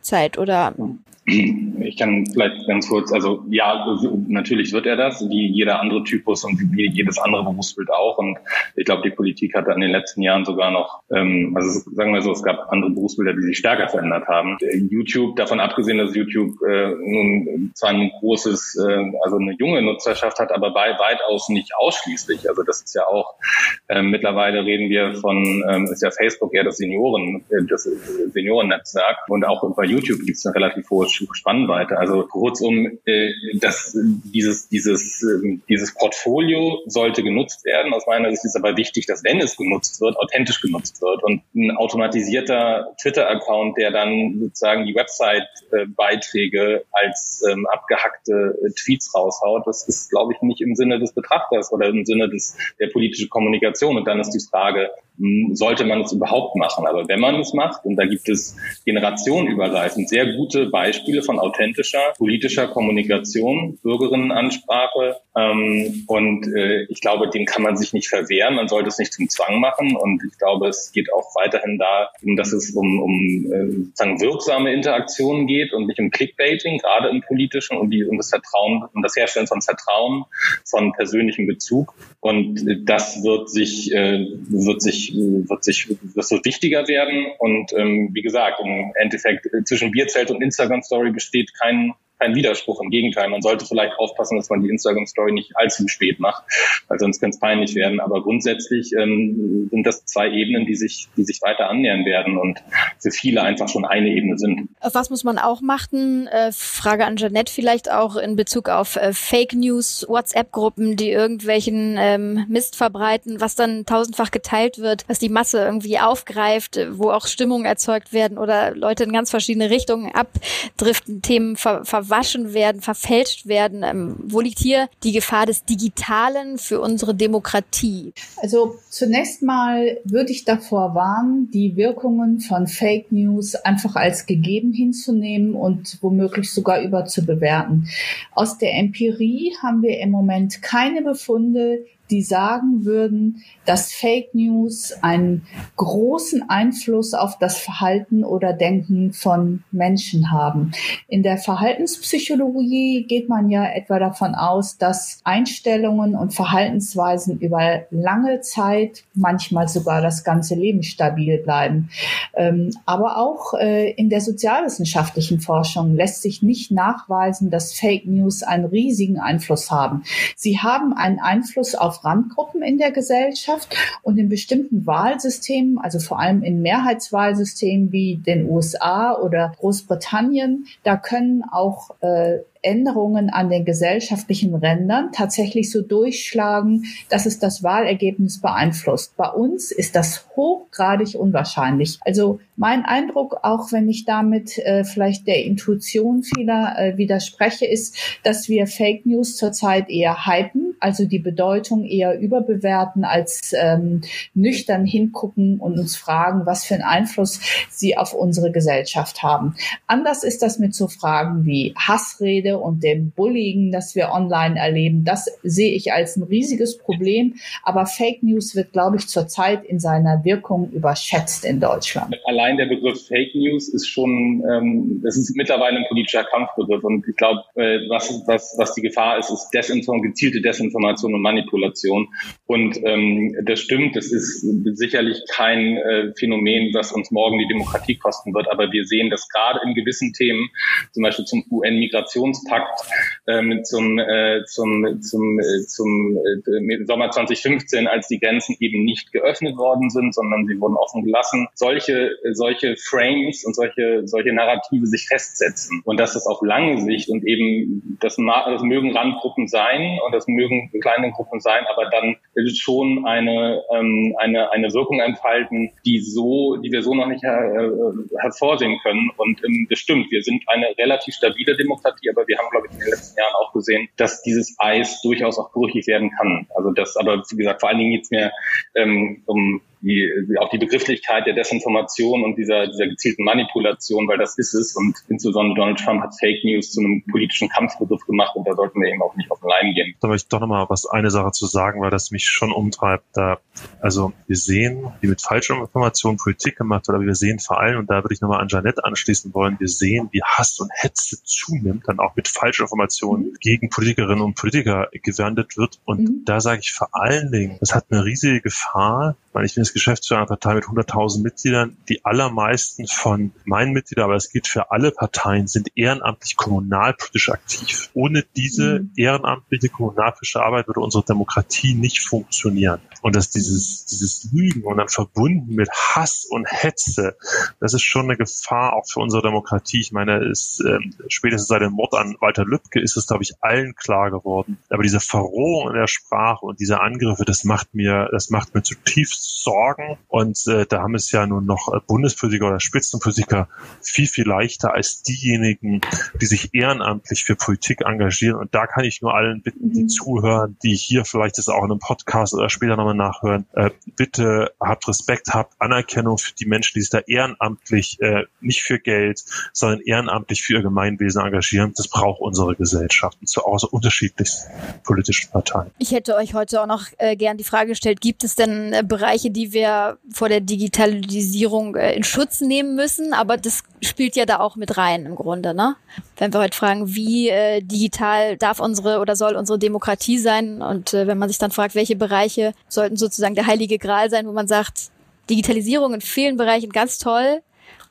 Zeit oder ich kann vielleicht ganz kurz, also ja, natürlich wird er das, wie jeder andere Typus und wie jedes andere Berufsbild auch. Und ich glaube, die Politik hat in den letzten Jahren sogar noch, ähm, also sagen wir so, es gab andere Berufsbilder, die sich stärker verändert haben. YouTube, davon abgesehen, dass YouTube äh, nun zwar ein großes, äh, also eine junge Nutzerschaft hat, aber bei weitaus nicht ausschließlich. Also das ist ja auch, äh, mittlerweile reden wir von, ähm, ist ja Facebook eher das Senioren, äh, das Seniorennetzwerk und auch bei YouTube gibt es eine relativ hohe Spannweite. Also kurzum, äh, dass dieses, dieses, äh, dieses Portfolio sollte genutzt werden. Aus meiner Sicht ist aber wichtig, dass wenn es genutzt wird, authentisch genutzt wird. Und ein automatisierter Twitter-Account, der dann sozusagen die Website-Beiträge als ähm, abgehackte Tweets raushaut, das ist, glaube ich, nicht im Sinne des Betrachters oder im Sinne des, der politischen Kommunikation. Und dann ist die Frage, sollte man es überhaupt machen. Aber wenn man es macht, und da gibt es generationenübergreifend sehr gute Beispiele von authentischer politischer Kommunikation, Bürgerinnenansprache, ähm, und äh, ich glaube, dem kann man sich nicht verwehren, man sollte es nicht zum Zwang machen. Und ich glaube, es geht auch weiterhin da, dass es um, um äh, sozusagen wirksame Interaktionen geht und nicht um Clickbaiting, gerade im politischen, und die, um das Vertrauen, um das Herstellen von Vertrauen, von persönlichem Bezug. Und das wird sich, äh, wird sich, wird sich, das wird wichtiger werden. Und ähm, wie gesagt, im Endeffekt zwischen Bierzelt und Instagram Story besteht kein kein Widerspruch. Im Gegenteil, man sollte vielleicht aufpassen, dass man die Instagram-Story nicht allzu spät macht, weil sonst kann es peinlich werden. Aber grundsätzlich ähm, sind das zwei Ebenen, die sich, die sich weiter annähern werden und für viele einfach schon eine Ebene sind. Auf was muss man auch machen? Äh, Frage an Janette vielleicht auch in Bezug auf äh, Fake News, WhatsApp-Gruppen, die irgendwelchen ähm, Mist verbreiten, was dann tausendfach geteilt wird, was die Masse irgendwie aufgreift, wo auch Stimmungen erzeugt werden oder Leute in ganz verschiedene Richtungen abdriften, Themen ver verwaschen werden, verfälscht werden. Ähm, wo liegt hier die Gefahr des Digitalen für unsere Demokratie? Also zunächst mal würde ich davor warnen, die Wirkungen von Fake News einfach als gegeben hinzunehmen und womöglich sogar überzubewerten. Aus der Empirie haben wir im Moment keine Befunde, die sagen würden, dass Fake News einen großen Einfluss auf das Verhalten oder Denken von Menschen haben. In der Verhaltenspsychologie geht man ja etwa davon aus, dass Einstellungen und Verhaltensweisen über lange Zeit, manchmal sogar das ganze Leben stabil bleiben. Ähm, aber auch äh, in der sozialwissenschaftlichen Forschung lässt sich nicht nachweisen, dass Fake News einen riesigen Einfluss haben. Sie haben einen Einfluss auf Randgruppen in der Gesellschaft und in bestimmten Wahlsystemen, also vor allem in Mehrheitswahlsystemen wie den USA oder Großbritannien, da können auch äh, Änderungen an den gesellschaftlichen Rändern tatsächlich so durchschlagen, dass es das Wahlergebnis beeinflusst. Bei uns ist das hochgradig unwahrscheinlich. Also mein Eindruck, auch wenn ich damit äh, vielleicht der Intuition vieler äh, widerspreche, ist, dass wir Fake News zurzeit eher hypen, also die Bedeutung eher überbewerten als ähm, nüchtern hingucken und uns fragen, was für einen Einfluss sie auf unsere Gesellschaft haben. Anders ist das mit so Fragen wie Hassrede und dem Bullying, das wir online erleben. Das sehe ich als ein riesiges Problem. Aber Fake News wird, glaube ich, zurzeit in seiner Wirkung überschätzt in Deutschland. Allein der Begriff Fake News ist schon, ähm, das ist mittlerweile ein politischer Kampfbegriff. Und ich glaube, äh, was, was, was die Gefahr ist, ist Desinform gezielte Desinformation und Manipulation. Und ähm, das stimmt, das ist sicherlich kein äh, Phänomen, was uns morgen die Demokratie kosten wird. Aber wir sehen, dass gerade in gewissen Themen, zum Beispiel zum UN-Migrations Pakt ähm, zum, äh, zum, zum, äh, zum äh, Sommer 2015, als die Grenzen eben nicht geöffnet worden sind, sondern sie wurden offen gelassen, solche, solche Frames und solche, solche Narrative sich festsetzen. Und dass das auf lange Sicht und eben, das, das mögen Randgruppen sein und das mögen kleine Gruppen sein, aber dann schon eine, ähm, eine, eine Wirkung entfalten, die so, die wir so noch nicht her, äh, hervorsehen können. Und ähm, das stimmt, wir sind eine relativ stabile Demokratie, aber wir wir haben, glaube ich, in den letzten Jahren auch gesehen, dass dieses Eis durchaus auch brüchig werden kann. Also das, aber wie gesagt, vor allen Dingen geht es mir ähm, um die, auch die Begrifflichkeit der Desinformation und dieser, dieser gezielten Manipulation, weil das ist es. Und insbesondere Donald Trump hat Fake News zu einem politischen Kampfbegriff gemacht und da sollten wir eben auch nicht auf den Leim gehen. Da möchte ich doch nochmal was, eine Sache zu sagen, weil das mich schon umtreibt. Da, also wir sehen, wie mit falscher Information Politik gemacht wird, aber wir sehen vor allem, und da würde ich nochmal an Janette anschließen wollen, wir sehen, wie Hass und Hetze zunimmt, dann auch mit falscher Information mhm. gegen Politikerinnen und Politiker gewendet wird. Und mhm. da sage ich vor allen Dingen, das hat eine riesige Gefahr, weil ich bin jetzt Geschäftsführer einer Partei mit 100.000 Mitgliedern. Die allermeisten von meinen Mitgliedern, aber es gilt für alle Parteien, sind ehrenamtlich kommunalpolitisch aktiv. Ohne diese mhm. ehrenamtliche kommunalpolitische Arbeit würde unsere Demokratie nicht funktionieren. Und dass dieses, dieses Lügen und dann verbunden mit Hass und Hetze, das ist schon eine Gefahr auch für unsere Demokratie. Ich meine, es, äh, spätestens seit dem Mord an Walter Lübcke ist es, glaube ich, allen klar geworden. Aber diese Verrohung in der Sprache und diese Angriffe, das macht mir, das macht mir zutiefst Sorgen. Und äh, da haben es ja nun noch äh, Bundespolitiker oder Spitzenpolitiker viel, viel leichter als diejenigen, die sich ehrenamtlich für Politik engagieren. Und da kann ich nur allen bitten, die mhm. zuhören, die hier vielleicht das auch in einem Podcast oder später nochmal nachhören, äh, bitte habt Respekt, habt Anerkennung für die Menschen, die sich da ehrenamtlich, äh, nicht für Geld, sondern ehrenamtlich für ihr Gemeinwesen engagieren. Das braucht unsere Gesellschaft und zu außer unterschiedlichsten politischen Parteien. Ich hätte euch heute auch noch äh, gern die Frage gestellt, gibt es denn äh, Bereiche, die wir vor der Digitalisierung äh, in Schutz nehmen müssen? Aber das spielt ja da auch mit rein im Grunde, ne? Wenn wir heute fragen, wie äh, digital darf unsere oder soll unsere Demokratie sein und äh, wenn man sich dann fragt, welche Bereiche soll sollten sozusagen der heilige Gral sein, wo man sagt, Digitalisierung in vielen Bereichen ganz toll,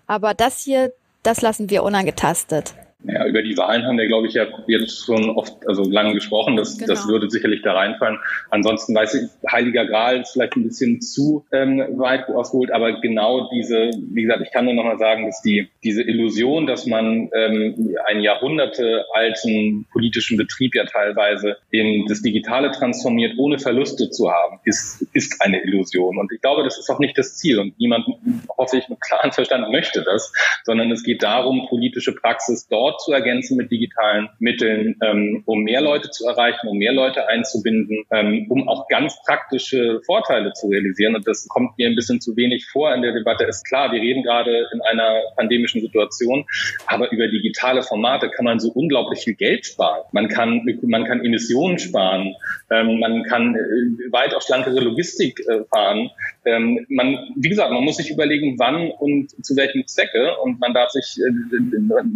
aber das hier, das lassen wir unangetastet. Ja, über die Wahlen haben wir, glaube ich, ja jetzt schon oft, also lange gesprochen. Das, genau. das würde sicherlich da reinfallen. Ansonsten weiß ich, Heiliger Gral ist vielleicht ein bisschen zu ähm, weit ausgeholt, aber genau diese, wie gesagt, ich kann nur noch mal sagen, dass die diese Illusion, dass man ähm, einen Jahrhunderte alten politischen Betrieb ja teilweise in das Digitale transformiert, ohne Verluste zu haben, ist, ist eine Illusion. Und ich glaube, das ist auch nicht das Ziel. Und niemand, hoffe ich, mit klaren Verstand möchte das, sondern es geht darum, politische Praxis dort Sport zu ergänzen mit digitalen Mitteln, ähm, um mehr Leute zu erreichen, um mehr Leute einzubinden, ähm, um auch ganz praktische Vorteile zu realisieren. Und das kommt mir ein bisschen zu wenig vor in der Debatte. Ist klar, wir reden gerade in einer pandemischen Situation, aber über digitale Formate kann man so unglaublich viel Geld sparen. Man kann, man kann Emissionen sparen, ähm, man kann äh, weitaus schlankere Logistik äh, fahren. Ähm, man, wie gesagt, man muss sich überlegen, wann und zu welchem Zwecke und man darf sich äh,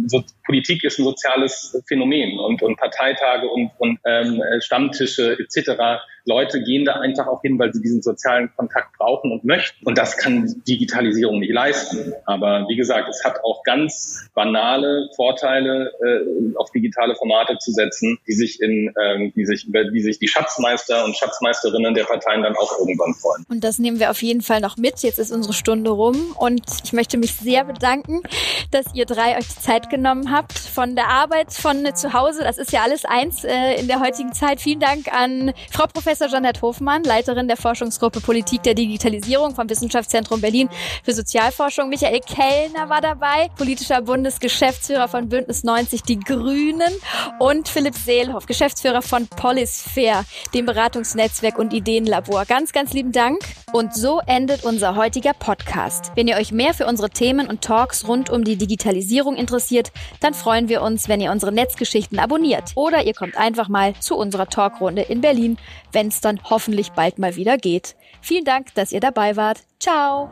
so Politik Politik ist ein soziales Phänomen und, und Parteitage und, und ähm, Stammtische etc. Leute gehen da einfach auch hin, weil sie diesen sozialen Kontakt brauchen und möchten. Und das kann Digitalisierung nicht leisten. Aber wie gesagt, es hat auch ganz banale Vorteile, äh, auf digitale Formate zu setzen, die sich in, ähm, die sich, über die sich die Schatzmeister und Schatzmeisterinnen der Parteien dann auch irgendwann freuen. Und das nehmen wir auf jeden Fall noch mit. Jetzt ist unsere Stunde rum und ich möchte mich sehr bedanken, dass ihr drei euch die Zeit genommen habt von der Arbeit, von zu Hause. Das ist ja alles eins äh, in der heutigen Zeit. Vielen Dank an Frau Professor Janette Hofmann, Leiterin der Forschungsgruppe Politik der Digitalisierung vom Wissenschaftszentrum Berlin für Sozialforschung. Michael Kellner war dabei, politischer Bundesgeschäftsführer von Bündnis 90 Die Grünen und Philipp Seelhoff, Geschäftsführer von Polisphere, dem Beratungsnetzwerk und Ideenlabor. Ganz, ganz lieben Dank. Und so endet unser heutiger Podcast. Wenn ihr euch mehr für unsere Themen und Talks rund um die Digitalisierung interessiert, dann freuen wir uns, wenn ihr unsere Netzgeschichten abonniert. Oder ihr kommt einfach mal zu unserer Talkrunde in Berlin, wenn es dann hoffentlich bald mal wieder geht. Vielen Dank, dass ihr dabei wart. Ciao!